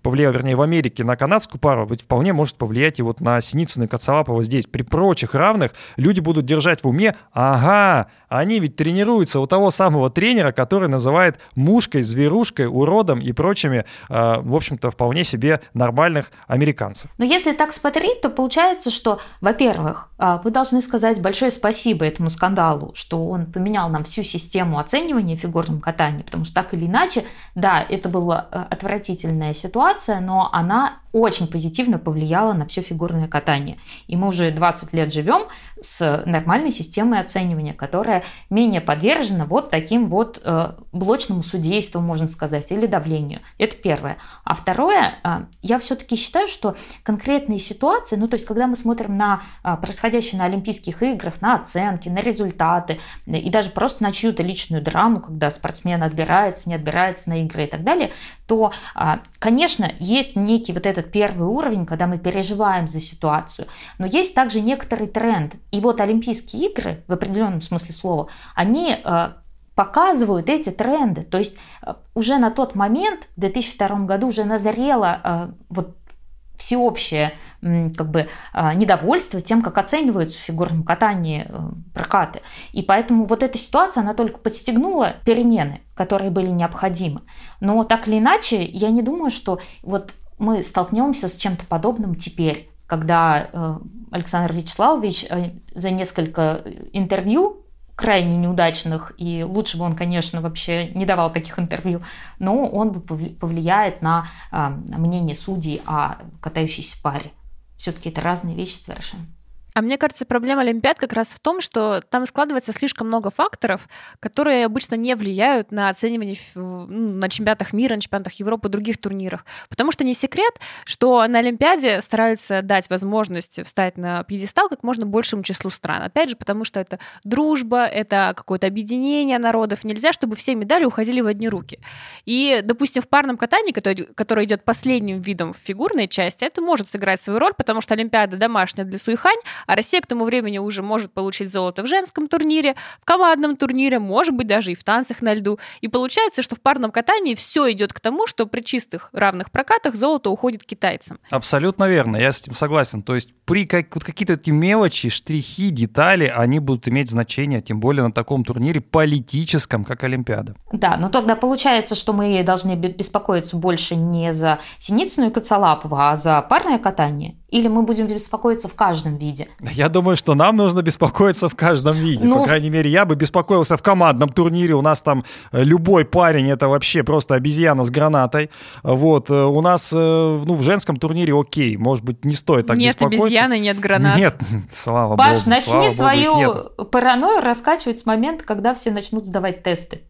повлиял, вернее, в Америке на канадскую пару, ведь вполне может повлиять и вот на Синицына и Коцалапова здесь. При прочих равных люди будут держать в уме, ага, они ведь тренируются у того самого тренера, который называет мушкой, зверушкой, уродом и прочими, э, в общем-то, вполне себе нормальных американцев. Но если так смотреть, то получается, что, во-первых, э, вы должны сказать большое спасибо этому скандалу, что он поменял нам всю систему оценивания в фигурном катании, потому что так или иначе, да, это была э, отвратительная ситуация, но она очень позитивно повлияла на все фигурное катание. И мы уже 20 лет живем с нормальной системой оценивания, которая менее подвержена вот таким вот э, блочному судейству, можно сказать, или давлению. Это первое. А второе, э, я все-таки считаю, что конкретные ситуации, ну то есть когда мы смотрим на э, происходящее на Олимпийских играх, на оценки, на результаты, и даже просто на чью-то личную драму, когда спортсмен отбирается, не отбирается на игры и так далее, то, э, конечно, есть некий вот этот первый уровень, когда мы переживаем за ситуацию, но есть также некоторый тренд. И вот Олимпийские игры, в определенном смысле слова, они э, показывают эти тренды. То есть э, уже на тот момент, в 2002 году, уже назрело э, вот всеобщее как бы недовольство тем, как оцениваются в фигурном катании прокаты. И поэтому вот эта ситуация, она только подстегнула перемены, которые были необходимы. Но так или иначе, я не думаю, что вот мы столкнемся с чем-то подобным теперь когда э, Александр Вячеславович э, за несколько интервью крайне неудачных, и лучше бы он, конечно, вообще не давал таких интервью, но он бы повлияет на э, мнение судей о катающейся паре. Все-таки это разные вещи совершенно. А мне кажется, проблема Олимпиад как раз в том, что там складывается слишком много факторов, которые обычно не влияют на оценивание ну, на чемпионатах мира, на чемпионатах Европы, других турнирах. Потому что не секрет, что на Олимпиаде стараются дать возможность встать на пьедестал как можно большему числу стран. Опять же, потому что это дружба, это какое-то объединение народов. Нельзя, чтобы все медали уходили в одни руки. И, допустим, в парном катании, который, идет последним видом в фигурной части, это может сыграть свою роль, потому что Олимпиада домашняя для Суихань, а Россия к тому времени уже может получить золото в женском турнире, в командном турнире, может быть, даже и в танцах на льду. И получается, что в парном катании все идет к тому, что при чистых равных прокатах золото уходит китайцам. Абсолютно верно, я с этим согласен. То есть при как, вот какие-то эти мелочи, штрихи, детали, они будут иметь значение, тем более на таком турнире политическом, как Олимпиада. Да, но тогда получается, что мы должны беспокоиться больше не за Синицыну и Коцалапова, а за парное катание. Или мы будем беспокоиться в каждом виде? Я думаю, что нам нужно беспокоиться в каждом виде. Ну, По крайней мере, я бы беспокоился в командном турнире. У нас там э, любой парень это вообще просто обезьяна с гранатой. Вот. Э, у нас э, ну, в женском турнире окей. Может быть, не стоит так нет беспокоиться. Обезьяны, нет гранат. Нет, <laughs> слава Паш, богу. Паш, начни свою богу, паранойю раскачивать с момента, когда все начнут сдавать тесты.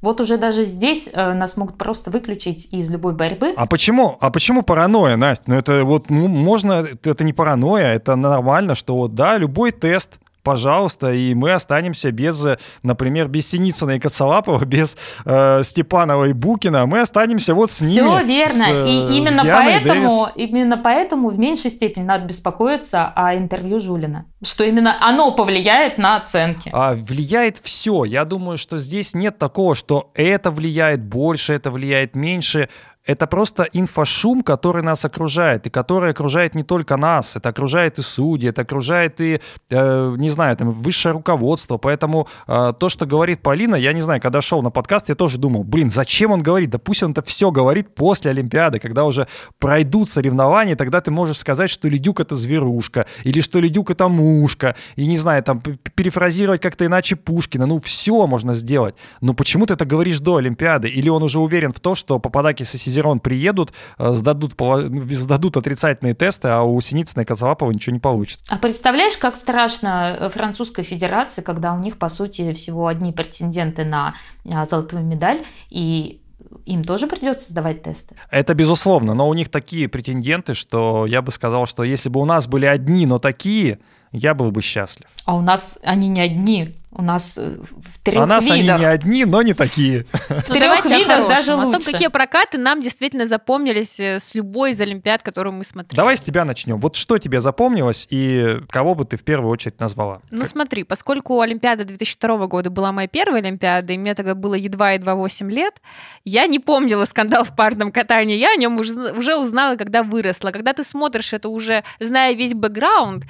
Вот уже даже здесь э, нас могут просто выключить из любой борьбы. А почему? А почему паранойя, Настя? Ну это вот ну, можно, это не паранойя, это нормально, что вот да, любой тест пожалуйста, и мы останемся без, например, без Синицына и Коцалапова, <laughs> без э, Степанова и Букина, мы останемся вот с ними. Все верно, с, и именно поэтому, именно поэтому в меньшей степени надо беспокоиться о интервью Жулина, что именно оно повлияет на оценки. А влияет все. Я думаю, что здесь нет такого, что это влияет больше, это влияет меньше это просто инфошум, который нас окружает, и который окружает не только нас, это окружает и судьи, это окружает и, э, не знаю, там, высшее руководство. Поэтому э, то, что говорит Полина, я не знаю, когда шел на подкаст, я тоже думал, блин, зачем он говорит? Да пусть он это все говорит после Олимпиады, когда уже пройдут соревнования, тогда ты можешь сказать, что Ледюк это зверушка, или что Ледюк это мушка, и, не знаю, там, перефразировать как-то иначе Пушкина. Ну, все можно сделать. Но почему ты это говоришь до Олимпиады? Или он уже уверен в том, что Пападаки и Сизерон приедут, э, сдадут, сдадут отрицательные тесты, а у Синицына и Коцалапова ничего не получится. А представляешь, как страшно э, Французской Федерации, когда у них, по сути, всего одни претенденты на а, золотую медаль, и им тоже придется сдавать тесты? Это безусловно, но у них такие претенденты, что я бы сказал, что если бы у нас были одни, но такие, я был бы счастлив. А у нас они не одни, у нас э, в трех А нас видах. они не одни, но не такие. В ну, трех видах даже лучше. О том, какие прокаты нам действительно запомнились э, с любой из Олимпиад, которую мы смотрели. Давай с тебя начнем. Вот что тебе запомнилось и кого бы ты в первую очередь назвала? Ну как... смотри, поскольку Олимпиада 2002 года была моя первая Олимпиада, и мне тогда было едва-едва 8 лет, я не помнила скандал в парном катании. Я о нем уже, уже узнала, когда выросла. Когда ты смотришь это уже, зная весь бэкграунд,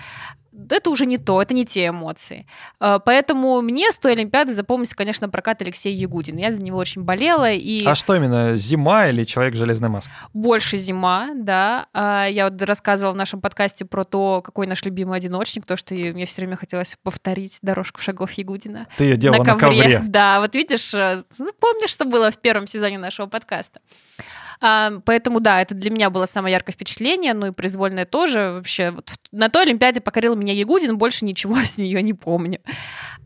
это уже не то, это не те эмоции. А, поэтому мне с той Олимпиады запомнился, конечно, прокат Алексея Ягудина. Я за него очень болела. И... А что именно, зима или человек в железной маске? Больше зима, да. А, я вот рассказывала в нашем подкасте про то, какой наш любимый одиночник, то, что мне все время хотелось повторить дорожку шагов Ягудина. Ты ее делала на ковре. На ковре. Да, вот видишь, э, ну, помнишь, что было в первом сезоне нашего подкаста. Поэтому, да, это для меня было самое яркое впечатление, ну и произвольное тоже. Вообще, вот на той Олимпиаде покорил меня Ягудин, больше ничего <laughs> с нее не помню.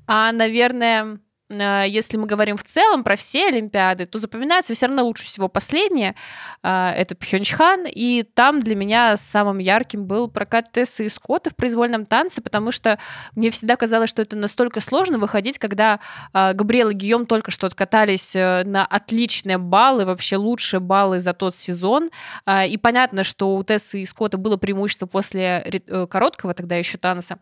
А, наверное, если мы говорим в целом про все Олимпиады, то запоминается все равно лучше всего последнее. Э, это Пхенчхан, и там для меня самым ярким был прокат Тессы и Скотта в произвольном танце, потому что мне всегда казалось, что это настолько сложно выходить, когда э, Габриэл и Гийом только что откатались на отличные баллы, вообще лучшие баллы за тот сезон. И понятно, что у Тессы и Скотта было преимущество после короткого тогда еще танца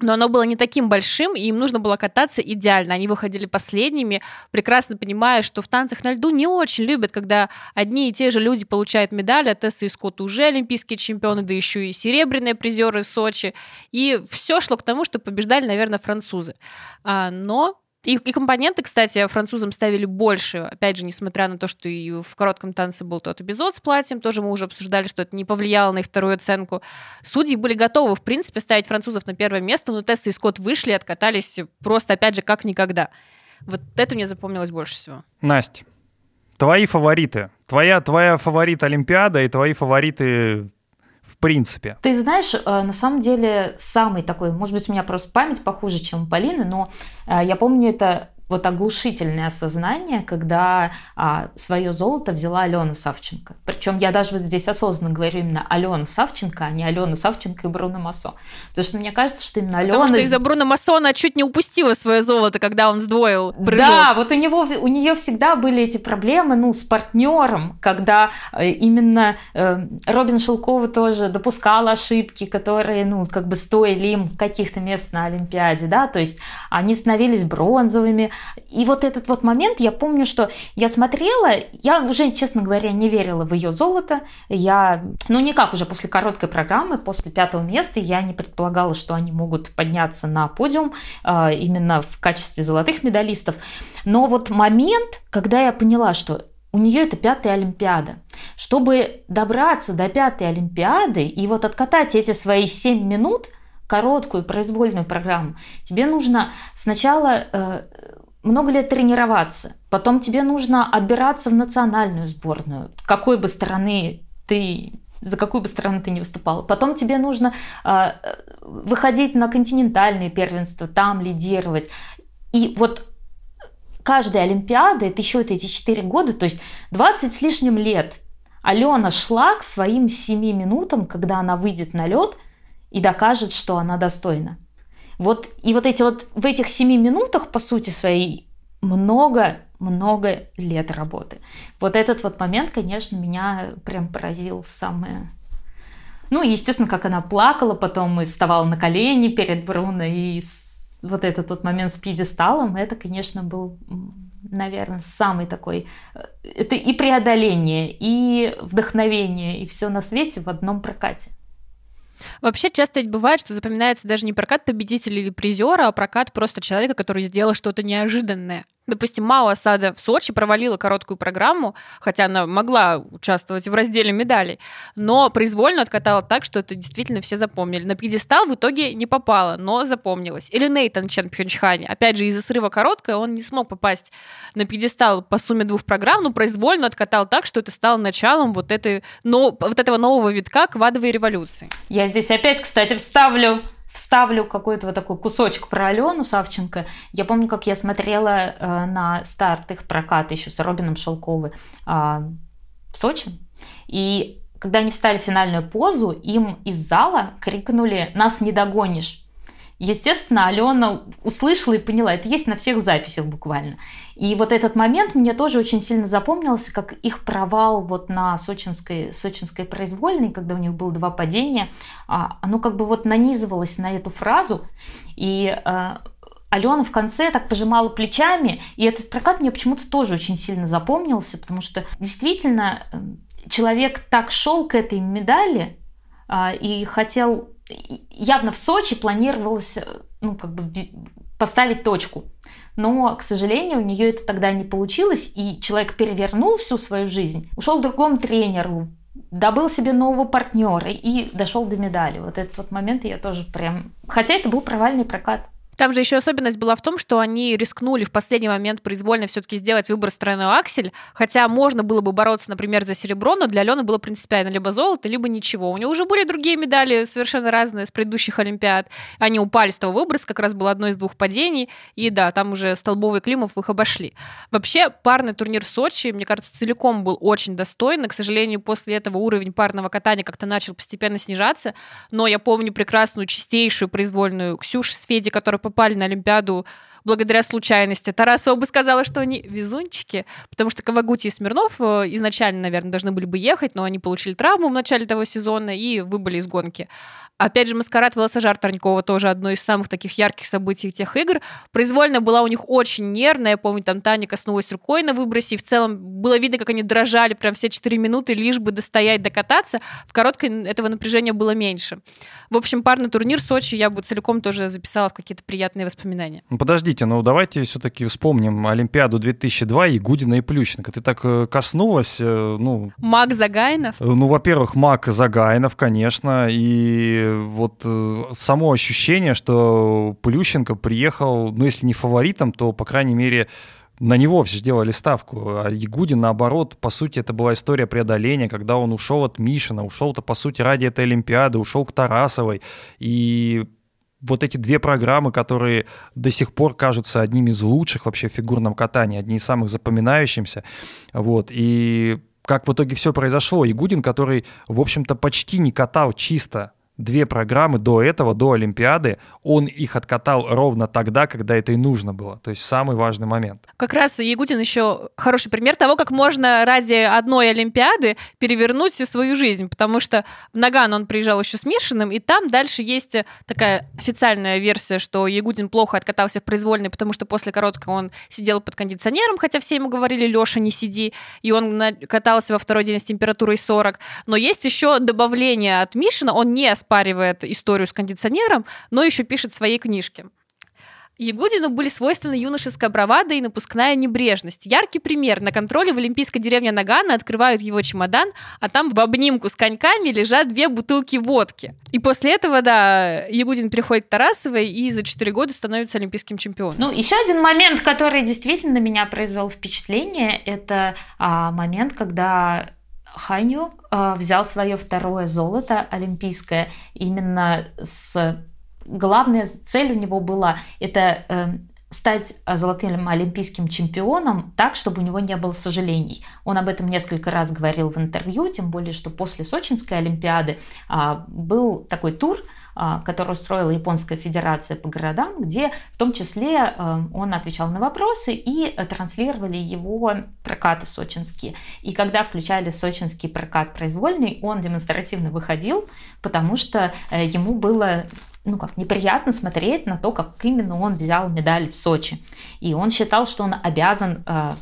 но оно было не таким большим, и им нужно было кататься идеально. Они выходили последними, прекрасно понимая, что в танцах на льду не очень любят, когда одни и те же люди получают медали, а Тесса и Скотт уже олимпийские чемпионы, да еще и серебряные призеры Сочи. И все шло к тому, что побеждали, наверное, французы. А, но и, и компоненты, кстати, французам ставили больше, опять же, несмотря на то, что и в коротком танце был тот эпизод с платьем, тоже мы уже обсуждали, что это не повлияло на их вторую оценку. Судьи были готовы, в принципе, ставить французов на первое место, но Тесса и Скотт вышли и откатались просто, опять же, как никогда. Вот это мне запомнилось больше всего. Настя, твои фавориты. Твоя, твоя фаворит Олимпиада и твои фавориты принципе. Ты знаешь, э, на самом деле самый такой, может быть, у меня просто память похуже, чем у Полины, но э, я помню это вот оглушительное осознание, когда а, свое золото взяла Алена Савченко. Причем я даже вот здесь осознанно говорю именно Алена Савченко, а не Алена Савченко и Бруно Массо. Потому что мне кажется, что именно Алена... Потому что из-за Бруно Массо она чуть не упустила свое золото, когда он сдвоил прыжок. Да, вот у, него, у нее всегда были эти проблемы ну, с партнером, когда э, именно э, Робин Шелкова тоже допускала ошибки, которые ну, как бы стоили им каких-то мест на Олимпиаде, да, то есть они становились бронзовыми, И вот этот вот момент, я помню, что я смотрела, я уже, честно говоря, не верила в ее золото. Я, ну никак уже после короткой программы, после пятого места, я не предполагала, что они могут подняться на подиум э, именно в качестве золотых медалистов. Но вот момент, когда я поняла, что у нее это пятая Олимпиада. Чтобы добраться до пятой Олимпиады и вот откатать эти свои семь минут, короткую произвольную программу, тебе нужно сначала э, много лет тренироваться, потом тебе нужно отбираться в национальную сборную, какой бы стороны ты за какую бы сторону ты не выступал. Потом тебе нужно э, выходить на континентальные первенства, там лидировать. И вот каждая Олимпиада, это еще это эти 4 года, то есть 20 с лишним лет. Алена шла к своим 7 минутам, когда она выйдет на лед и докажет, что она достойна. Вот, и вот эти вот в этих 7 минутах, по сути своей, много много лет работы. Вот этот вот момент, конечно, меня прям поразил в самое... Ну, естественно, как она плакала потом и вставала на колени перед Бруно, и вот этот вот момент с пьедесталом, это, конечно, был, наверное, самый такой... Э, это и преодоление, и вдохновение, и все на свете в одном прокате. Вообще часто ведь бывает, что запоминается даже не прокат победителя или призера, а прокат просто человека, который сделал что-то неожиданное. Допустим, Мао Асада в Сочи провалила короткую программу, хотя она могла участвовать в разделе медалей, но произвольно откатала так, что это действительно все запомнили. На пьедестал в итоге не попала, но запомнилась. Или Нейтан Чен Пхенчхани. Опять же, из-за срыва короткой он не смог попасть на пьедестал по сумме двух программ, но произвольно откатал так, что это стало началом вот, этой, но, вот этого нового витка квадовой революции. Я здесь опять, кстати, вставлю вставлю какой-то вот такой кусочек про Алену Савченко. Я помню, как я смотрела э, на старт их проката еще с Робином Шелковой э, в Сочи. И когда они встали в финальную позу, им из зала крикнули «Нас не догонишь!» Естественно, Алена услышала и поняла, это есть на всех записях буквально. И вот этот момент мне тоже очень сильно запомнился, как их провал вот на сочинской, сочинской произвольной, когда у них было два падения, а, оно как бы вот нанизывалось на эту фразу, и а, Алена в конце так пожимала плечами, и этот прокат мне почему-то тоже очень сильно запомнился, потому что действительно э, человек так шел к этой медали а, и хотел явно в Сочи планировалось э, ну, как бы поставить точку. Но, к сожалению, у нее это тогда не получилось, и человек перевернул всю свою жизнь, ушел к другому тренеру, добыл себе нового партнера и дошел до медали. Вот этот вот момент я тоже прям... Хотя это был провальный прокат. Там же еще особенность была в том, что они рискнули в последний момент произвольно все-таки сделать выбор стороной аксель, хотя можно было бы бороться, например, за серебро, но для Алены было принципиально либо золото, либо ничего. У нее уже были другие медали, совершенно разные с предыдущих Олимпиад. Они упали с того выброса, как раз было одно из двух падений, и да, там уже Столбовый Климов их обошли. Вообще, парный турнир в Сочи, мне кажется, целиком был очень достойный. К сожалению, после этого уровень парного катания как-то начал постепенно снижаться, но я помню прекрасную, чистейшую произвольную Ксюшу с Феди, которая попали на Олимпиаду благодаря случайности. Тарасова бы сказала, что они везунчики, потому что Кавагути и Смирнов э, изначально, наверное, должны были бы ехать, но они получили травму в начале того сезона и выбыли из гонки. Опять же, маскарад велосажар Торникова тоже одно из самых таких ярких событий тех игр. Произвольно была у них очень нервная. Я помню, там Таня коснулась рукой на выбросе, и в целом было видно, как они дрожали прям все 4 минуты, лишь бы достоять, докататься. В короткой этого напряжения было меньше. В общем, парный турнир Сочи я бы целиком тоже записала в какие-то приятные воспоминания. Ну, подождите, ну давайте все-таки вспомним Олимпиаду 2002 и Гудина и Плющенко. Ты так э, коснулась, э, ну... Мак Загайнов? Ну, во-первых, Мак Загайнов, конечно, и вот э, само ощущение, что Плющенко приехал, ну, если не фаворитом, то, по крайней мере, на него все сделали ставку. А Ягудин, наоборот, по сути, это была история преодоления, когда он ушел от Мишина, ушел-то, по сути, ради этой Олимпиады, ушел к Тарасовой. И вот эти две программы, которые до сих пор кажутся одними из лучших вообще в фигурном катании, одни из самых запоминающимся. Вот. И как в итоге все произошло. Игудин, который, в общем-то, почти не катал чисто две программы до этого, до Олимпиады, он их откатал ровно тогда, когда это и нужно было, то есть в самый важный момент. Как раз Ягудин еще хороший пример того, как можно ради одной Олимпиады перевернуть всю свою жизнь, потому что в Наган он приезжал еще с Мишиным, и там дальше есть такая официальная версия, что Ягудин плохо откатался в произвольной, потому что после короткого он сидел под кондиционером, хотя все ему говорили, Леша, не сиди, и он катался во второй день с температурой 40. Но есть еще добавление от Мишина, он не оспаривает историю с кондиционером, но еще пишет в своей книжке. Ягудину были свойственны юношеская бравада и напускная небрежность. Яркий пример. На контроле в олимпийской деревне Нагана открывают его чемодан, а там в обнимку с коньками лежат две бутылки водки. И после этого, да, Ягудин приходит к Тарасовой и за 4 года становится олимпийским чемпионом. Ну, еще один момент, который действительно на меня произвел впечатление, это а, момент, когда Ханю а, взял свое второе золото олимпийское именно с главная цель у него была это э, стать золотым олимпийским чемпионом так, чтобы у него не было сожалений. Он об этом несколько раз говорил в интервью, тем более, что после Сочинской Олимпиады а, был такой тур, который устроила Японская Федерация по городам, где в том числе а, он отвечал на вопросы и транслировали его прокаты сочинские. И когда включали сочинский прокат произвольный, он демонстративно выходил, потому что э, ему было ну как, неприятно смотреть на то, как именно он взял медаль в Сочи. И он считал, что он обязан э,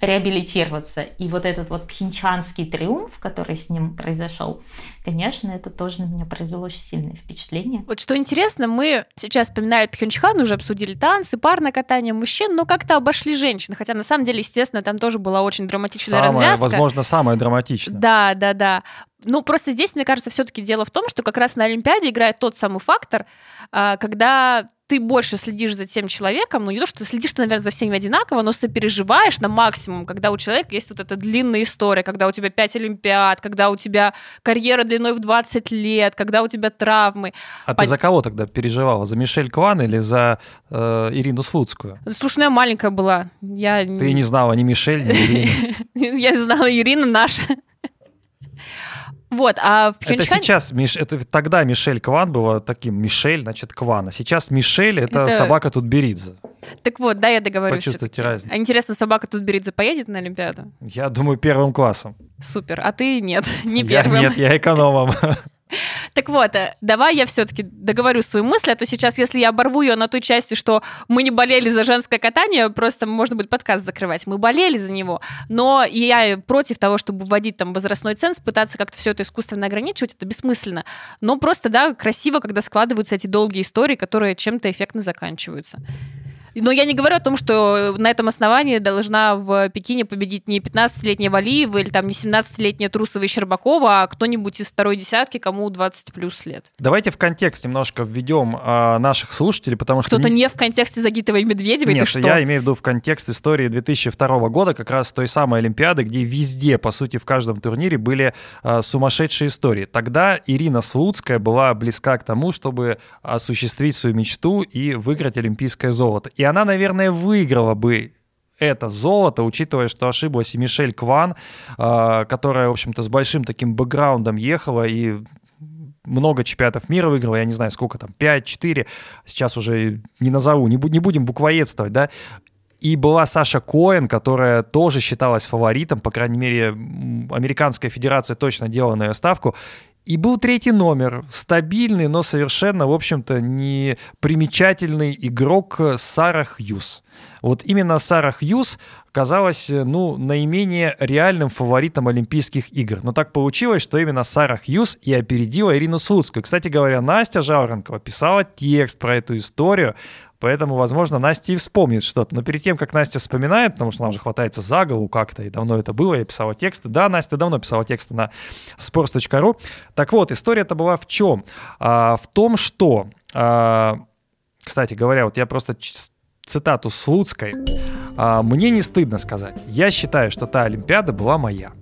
реабилитироваться. И вот этот вот пхенчанский триумф, который с ним произошел, конечно, это тоже на меня произвело очень сильное впечатление. Вот что интересно, мы сейчас вспоминали Пхенчхан, уже обсудили танцы, парное катание мужчин, но как-то обошли женщин, хотя на самом деле, естественно, там тоже была очень драматичная самое, развязка. Возможно, самая драматичная. Да, да, да. Ну, просто здесь, мне кажется, все-таки дело в том, что как раз на Олимпиаде играет тот самый фактор, а, когда ты больше следишь за тем человеком, ну не то, что ты следишь, ты, наверное, за всеми одинаково, но сопереживаешь на максимум, когда у человека есть вот эта длинная история, когда у тебя 5 Олимпиад, когда у тебя карьера длиной в 20 лет, когда у тебя травмы. А Пон... ты за кого тогда переживала? За Мишель Кван или за э, Ирину Слуцкую? Слушай, ну я маленькая была. Я... Ты не знала ни Мишель, ни Ирину? <laughs> Я знала Ирина наша. Вот, а в Пхенчхане... Это сейчас, Миш... это тогда Мишель Кван была таким, Мишель, значит, Кван, а сейчас Мишель — это, это... собака Тутберидзе. Так вот, да, я договорюсь. Почувствуйте разницу. А интересно, собака Тутберидзе поедет на Олимпиаду? Я думаю, первым классом. Супер, а ты нет, <laughs> не первым. Я, нет, я экономом. <laughs> Так вот, э, давай я все-таки договорю свою мысль, а то сейчас, если я оборву ее на той части, что мы не болели за женское катание, просто можно будет подкаст закрывать. Мы болели за него, но я против того, чтобы вводить там возрастной ценз, пытаться как-то все это искусственно ограничивать, это бессмысленно. Но просто, да, красиво, когда складываются эти долгие истории, которые чем-то эффектно заканчиваются. Но я не говорю о том, что на этом основании должна в Пекине победить не 15-летняя Валиева или там не 17-летняя Трусова и Щербакова, а кто-нибудь из второй десятки, кому 20 плюс лет. Давайте в контекст немножко введем а, наших слушателей, потому что... Кто-то не в контексте Загитовой и Медведевой, Нет, что? я имею в виду в контекст истории 2002 года, как раз той самой Олимпиады, где везде, по сути, в каждом турнире были а, сумасшедшие истории. Тогда Ирина Слуцкая была близка к тому, чтобы осуществить свою мечту и выиграть олимпийское золото. И она, наверное, выиграла бы это золото, учитывая, что ошиблась и Мишель Кван, а, которая, в общем-то, с большим таким бэкграундом ехала и много чемпионатов мира выиграла, я не знаю, сколько там, 5-4, сейчас уже не назову, не, будем буквоедствовать, да, и была Саша Коэн, которая тоже считалась фаворитом, по крайней мере, Американская Федерация точно делала на ее ставку. И был третий номер, стабильный, но совершенно, в общем-то, не примечательный игрок Сара Хьюз. Вот именно Сара Хьюз казалась, ну, наименее реальным фаворитом Олимпийских игр. Но так получилось, что именно Сара Хьюз и опередила Ирину Слуцкую. Кстати говоря, Настя Жаворонкова писала текст про эту историю, Поэтому, возможно, Настя и вспомнит что-то. Но перед тем, как Настя вспоминает, потому что она уже хватается за голову как-то, и давно это было, я писала тексты. Да, Настя давно писала тексты на sports.ru. Так вот, история это была в чем? А, в том, что, а, кстати говоря, вот я просто цитату Слуцкой. А, «Мне не стыдно сказать. Я считаю, что та Олимпиада была моя.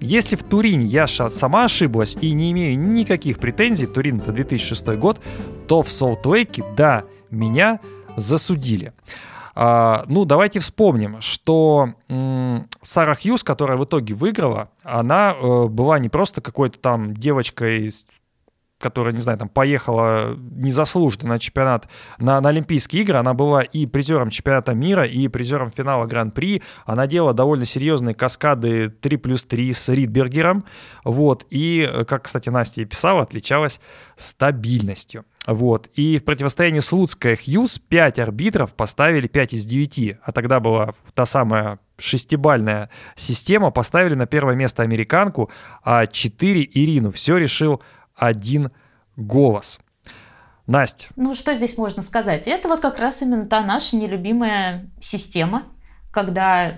Если в Турине я сама ошиблась и не имею никаких претензий, Турин это 2006 год, то в Солт-Лейке, да, меня засудили. А, ну, давайте вспомним, что Сара Хьюз, которая в итоге выиграла, она э, была не просто какой-то там девочкой которая, не знаю, там поехала незаслуженно на чемпионат, на, на Олимпийские игры. Она была и призером чемпионата мира, и призером финала Гран-при. Она делала довольно серьезные каскады 3 плюс 3 с Ридбергером. Вот. И, как, кстати, Настя и писала, отличалась стабильностью. Вот. И в противостоянии с Луцкой Хьюз 5 арбитров поставили 5 из 9. А тогда была та самая шестибальная система. Поставили на первое место американку, а 4 Ирину. Все решил один голос. Настя. Ну, что здесь можно сказать? Это вот как раз именно та наша нелюбимая система, когда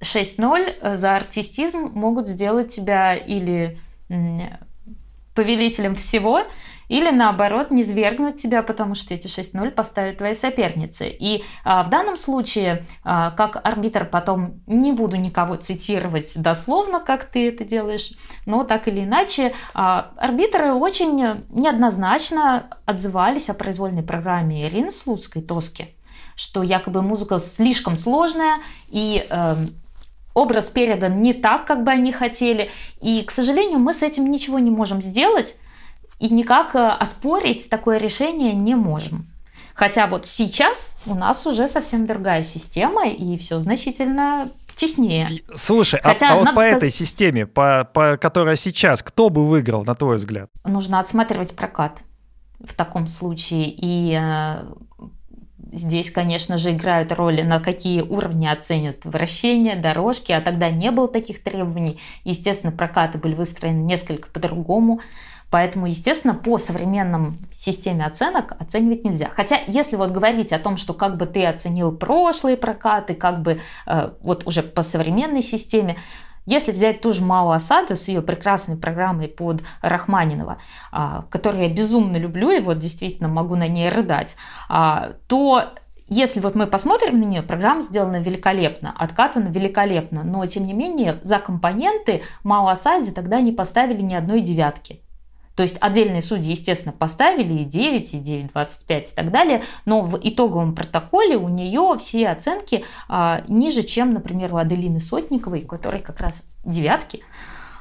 6-0 за артистизм могут сделать тебя или повелителем всего, или наоборот не свергнуть тебя, потому что эти 6-0 поставят твои соперницы. И а, в данном случае, а, как арбитр потом не буду никого цитировать дословно, как ты это делаешь, но так или иначе, а, арбитры очень неоднозначно отзывались о произвольной программе Ирины Слуцкой, Тоски, что якобы музыка слишком сложная и э, образ передан не так, как бы они хотели. И, к сожалению, мы с этим ничего не можем сделать и никак э, оспорить такое решение не можем. Хотя вот сейчас у нас уже совсем другая система, и все значительно теснее. Слушай, а, Хотя, а, а вот по сказать, этой системе, по, по которой сейчас, кто бы выиграл, на твой взгляд? Нужно отсматривать прокат в таком случае. И э, здесь, конечно же, играют роли, на какие уровни оценят вращение, дорожки, а тогда не было таких требований. Естественно, прокаты были выстроены несколько по-другому. Поэтому, естественно, по современным системе оценок оценивать нельзя. Хотя, если вот говорить о том, что как бы ты оценил прошлые прокаты, как бы э, вот уже по современной системе, если взять ту же Мао Асада с ее прекрасной программой под Рахманинова, э, которую я безумно люблю и вот действительно могу на ней рыдать, э, то если вот мы посмотрим на нее, программа сделана великолепно, откатана великолепно, но тем не менее за компоненты Мао Асаде тогда не поставили ни одной девятки. То есть отдельные судьи, естественно, поставили и 9, и 9,25 и так далее, но в итоговом протоколе у нее все оценки а, ниже, чем, например, у Аделины Сотниковой, у которой как раз девятки,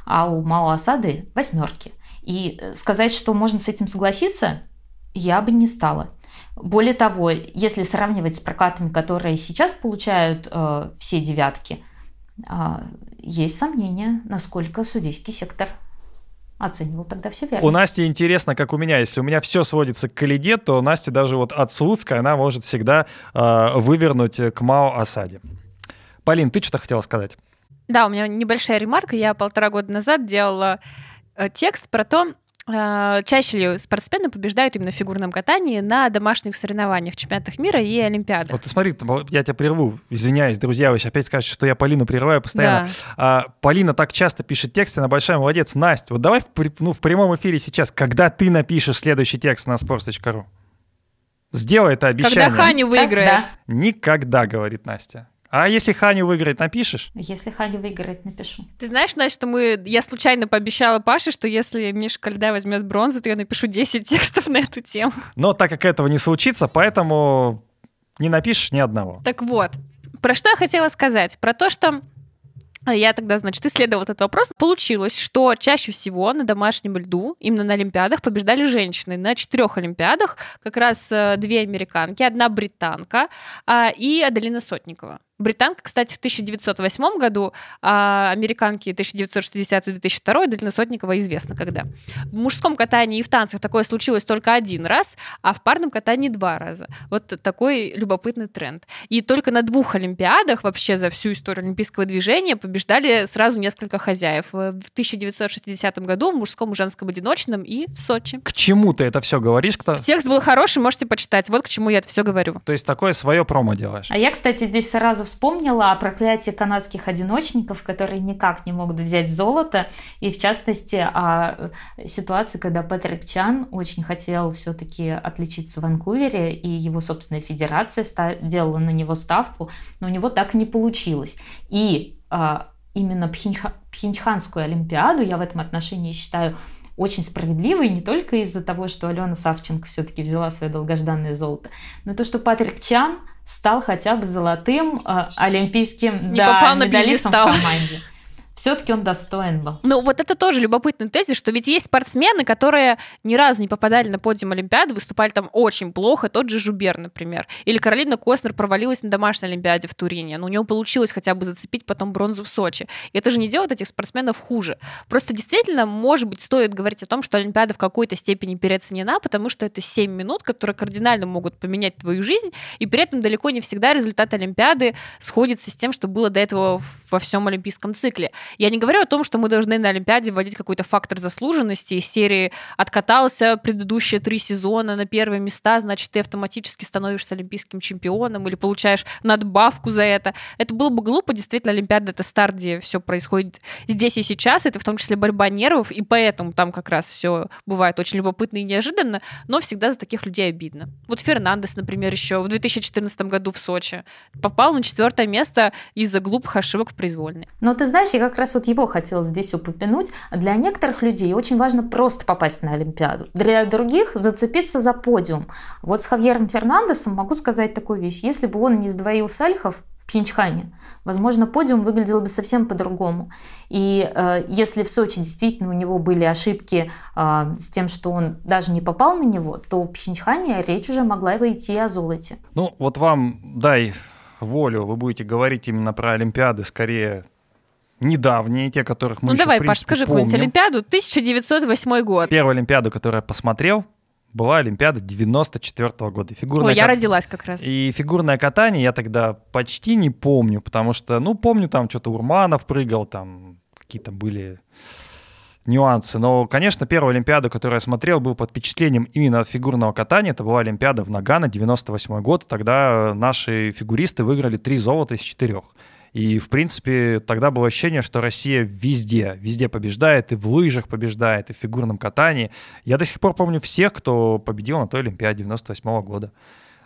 а у Мао Асады восьмерки. И сказать, что можно с этим согласиться, я бы не стала. Более того, если сравнивать с прокатами, которые сейчас получают э, все девятки, э, есть сомнения, насколько судейский сектор оценивал тогда все верно. У Насти интересно, как у меня. Если у меня все сводится к Калиде, то Настя даже вот от Слуцкой, она может всегда э, вывернуть к Мао Асаде. Полин, ты что-то хотела сказать? Да, у меня небольшая ремарка. Я полтора года назад делала э, текст про то, а, чаще ли спортсмены побеждают именно в фигурном катании на домашних соревнованиях, чемпионатах мира и Олимпиадах. Вот ты смотри, я тебя прерву, извиняюсь, друзья, вы опять скажете, что я Полину прерываю постоянно. Да. А, Полина так часто пишет тексты, она большая молодец. Настя, вот давай в, ну, в прямом эфире сейчас, когда ты напишешь следующий текст на sports.ru, сделай это обещание. Когда Ханю выиграет. Когда? Никогда, говорит Настя. А если Ханю выиграет, напишешь? Если Ханю выиграет, напишу. Ты знаешь, Настя, что мы... Я случайно пообещала Паше, что если Миша Кальда возьмет бронзу, то я напишу 10 <laughs> текстов на эту тему. Но так как этого не случится, поэтому не напишешь ни одного. Так вот, про что я хотела сказать? Про то, что я тогда, значит, исследовала этот вопрос. Получилось, что чаще всего на домашнем льду, именно на Олимпиадах, побеждали женщины. На четырех Олимпиадах как раз э, две американки, одна британка а, и Аделина Сотникова. Британка, кстати, в 1908 году, а американки 1960-2002, Далина Сотникова известно когда. В мужском катании и в танцах такое случилось только один раз, а в парном катании два раза. Вот такой любопытный тренд. И только на двух Олимпиадах вообще за всю историю олимпийского движения побеждали сразу несколько хозяев. В 1960 году в мужском и женском одиночном и в Сочи. К чему ты это все говоришь? Кто? Текст был хороший, можете почитать. Вот к чему я это все говорю. То есть такое свое промо делаешь? А я, кстати, здесь сразу вспомнила о проклятии канадских одиночников, которые никак не могут взять золото, и в частности о ситуации, когда Патрик Чан очень хотел все-таки отличиться в Ванкувере, и его собственная федерация делала на него ставку, но у него так не получилось. И а, именно Пхеньха, Пхенчханскую Олимпиаду я в этом отношении считаю очень справедливой не только из-за того, что Алена Савченко все-таки взяла свое долгожданное золото, но и то, что Патрик Чан стал хотя бы золотым э, олимпийским не да, попал на медалистом в команде. <laughs> все-таки он достоин был. Ну, вот это тоже любопытный тезис, что ведь есть спортсмены, которые ни разу не попадали на подиум Олимпиады, выступали там очень плохо, тот же Жубер, например. Или Каролина Костнер провалилась на домашней Олимпиаде в Турине, но у него получилось хотя бы зацепить потом бронзу в Сочи. И это же не делает этих спортсменов хуже. Просто действительно, может быть, стоит говорить о том, что Олимпиада в какой-то степени переоценена, потому что это 7 минут, которые кардинально могут поменять твою жизнь, и при этом далеко не всегда результат Олимпиады сходится с тем, что было до этого во всем олимпийском цикле. Я не говорю о том, что мы должны на Олимпиаде вводить какой-то фактор заслуженности из серии «откатался предыдущие три сезона на первые места, значит, ты автоматически становишься олимпийским чемпионом или получаешь надбавку за это». Это было бы глупо. Действительно, Олимпиада — это старт, где все происходит здесь и сейчас. Это в том числе борьба нервов, и поэтому там как раз все бывает очень любопытно и неожиданно, но всегда за таких людей обидно. Вот Фернандес, например, еще в 2014 году в Сочи попал на четвертое место из-за глупых ошибок в произвольной. Но ты знаешь, я как раз вот его хотела здесь упомянуть. Для некоторых людей очень важно просто попасть на Олимпиаду. Для других зацепиться за подиум. Вот с Хавьером Фернандесом могу сказать такую вещь. Если бы он не сдвоил Сальхов в Пхенчхане, возможно, подиум выглядел бы совсем по-другому. И э, если в Сочи действительно у него были ошибки э, с тем, что он даже не попал на него, то в Пхенчхане речь уже могла бы идти о золоте. Ну, вот вам дай волю, вы будете говорить именно про Олимпиады скорее недавние, те, которых мы Ну еще, давай, в Паш, принципе, скажи помним. какую-нибудь Олимпиаду 1908 год. Первую Олимпиаду, которую я посмотрел, была Олимпиада 94 года. Фигурное Ой, я кат- родилась как раз. И фигурное катание я тогда почти не помню, потому что, ну, помню, там что-то Урманов прыгал, там какие-то были нюансы. Но, конечно, первую Олимпиаду, которую я смотрел, был под впечатлением именно от фигурного катания. Это была Олимпиада в Нагано, 98 год. Тогда наши фигуристы выиграли три золота из четырех. И, в принципе, тогда было ощущение, что Россия везде, везде побеждает, и в лыжах побеждает, и в фигурном катании. Я до сих пор помню всех, кто победил на той Олимпиаде 98 года.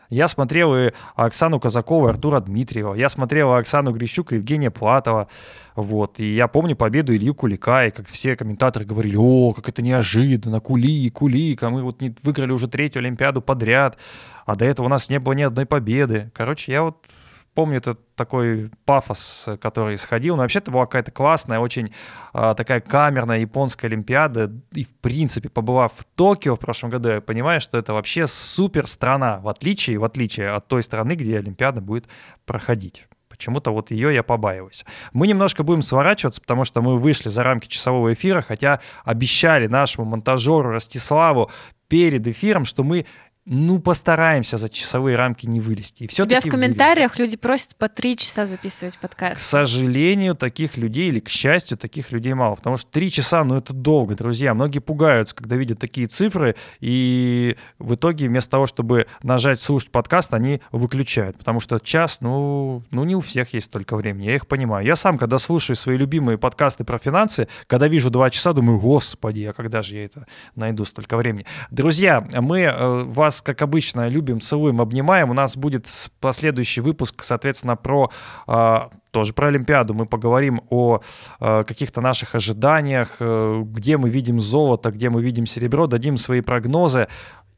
Я смотрел и Оксану Казакову, и Артура Дмитриева. Я смотрел и Оксану Грищук и Евгения Платова. Вот. И я помню победу Илью Кулика, и как все комментаторы говорили, о, как это неожиданно, Кули, Кулик, а мы вот не выиграли уже третью Олимпиаду подряд, а до этого у нас не было ни одной победы. Короче, я вот помню этот такой пафос, который исходил. Но вообще это была какая-то классная, очень а, такая камерная японская Олимпиада. И, в принципе, побывав в Токио в прошлом году, я понимаю, что это вообще супер страна, в отличие, в отличие от той страны, где Олимпиада будет проходить. Почему-то вот ее я побаиваюсь. Мы немножко будем сворачиваться, потому что мы вышли за рамки часового эфира, хотя обещали нашему монтажеру Ростиславу перед эфиром, что мы ну, постараемся за часовые рамки не вылезти. И Тебя все-таки в комментариях люди просят по три часа записывать К подкаст. сожалению, таких людей, или к счастью, таких людей мало. Потому что три часа, ну это долго, друзья. Многие пугаются, когда видят такие цифры, и в итоге вместо того, чтобы нажать слушать подкаст, они выключают. Потому что час, ну, ну не у всех есть столько времени, я их понимаю. Я сам, когда слушаю свои любимые подкасты про финансы, когда вижу два часа, думаю, господи, а когда же я это найду столько времени? Друзья, мы э, вас, как обычно, любим, целуем, обнимаем. У нас будет последующий выпуск, соответственно, про э, тоже про Олимпиаду. Мы поговорим о э, каких-то наших ожиданиях, э, где мы видим золото, где мы видим серебро, дадим свои прогнозы.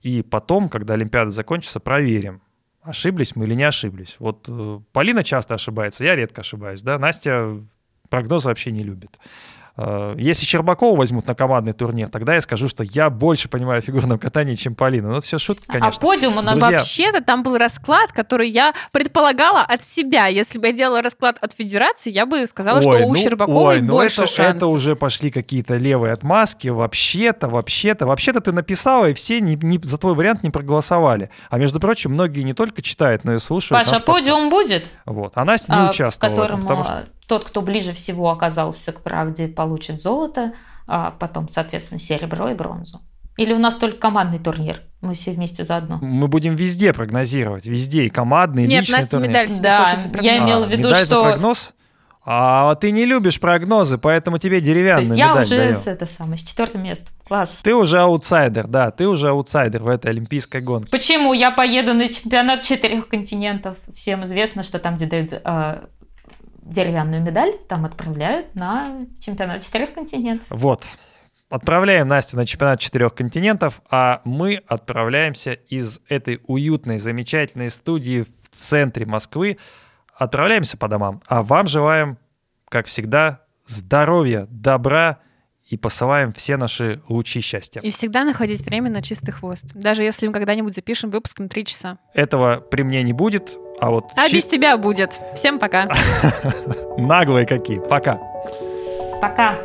И потом, когда Олимпиада закончится, проверим, ошиблись мы или не ошиблись. Вот э, Полина часто ошибается, я редко ошибаюсь. Да? Настя прогнозы вообще не любит. Э, Если Щербакова возьмут на командный турнир, тогда я скажу, что я больше понимаю в фигурном катании, чем Полина. Ну, это все шутки, конечно. А подиум у нас Друзья, Вообще-то там был расклад, который я предполагала от себя. Если бы я делала расклад от Федерации, я бы сказала, что Ой, у ну, Щербаковой ой, ну больше это, шансов. это уже пошли какие-то левые отмазки. Вообще-то, вообще-то, вообще-то ты написала, и все не, не- за твой вариант не проголосовали. А между прочим, многие не только читают, но и слушают. Паша, наш подкаст. подиум будет? Вот. А Настя не а, в участвовала. в этом, котором потому что- а, тот, кто ближе всего оказался к правде, получит золото, а потом, соответственно, серебро и бронзу. Или у нас только командный турнир? Мы все вместе заодно. мы будем везде прогнозировать. Везде. И командные, и Нет, личные Настя турниры. медаль себе Да, хочет за я имела в А, виду, медаль за что- прогноз? А ты не любишь прогнозы, поэтому тебе То деревянную есть я медаль уже даем. с, это самое, с четвертым местом. Класс. Ты уже аутсайдер, да, ты уже аутсайдер в этой олимпийской гонке. Почему? Я поеду на чемпионат четырех континентов. Всем известно, что там, где дают э, деревянную медаль, там отправляют на чемпионат четырех континентов. Вот. Отправляем Настю на чемпионат четырех континентов, а мы отправляемся из этой уютной, замечательной студии в центре Москвы. Отправляемся по домам. А вам желаем, как всегда, здоровья, добра и посылаем все наши лучи счастья. И всегда находить время на чистый хвост. Даже если мы когда-нибудь запишем выпуск на три часа. Этого при мне не будет, а вот... А чист- без тебя будет. Всем пока. <laughs> Наглые какие. Пока. Пока.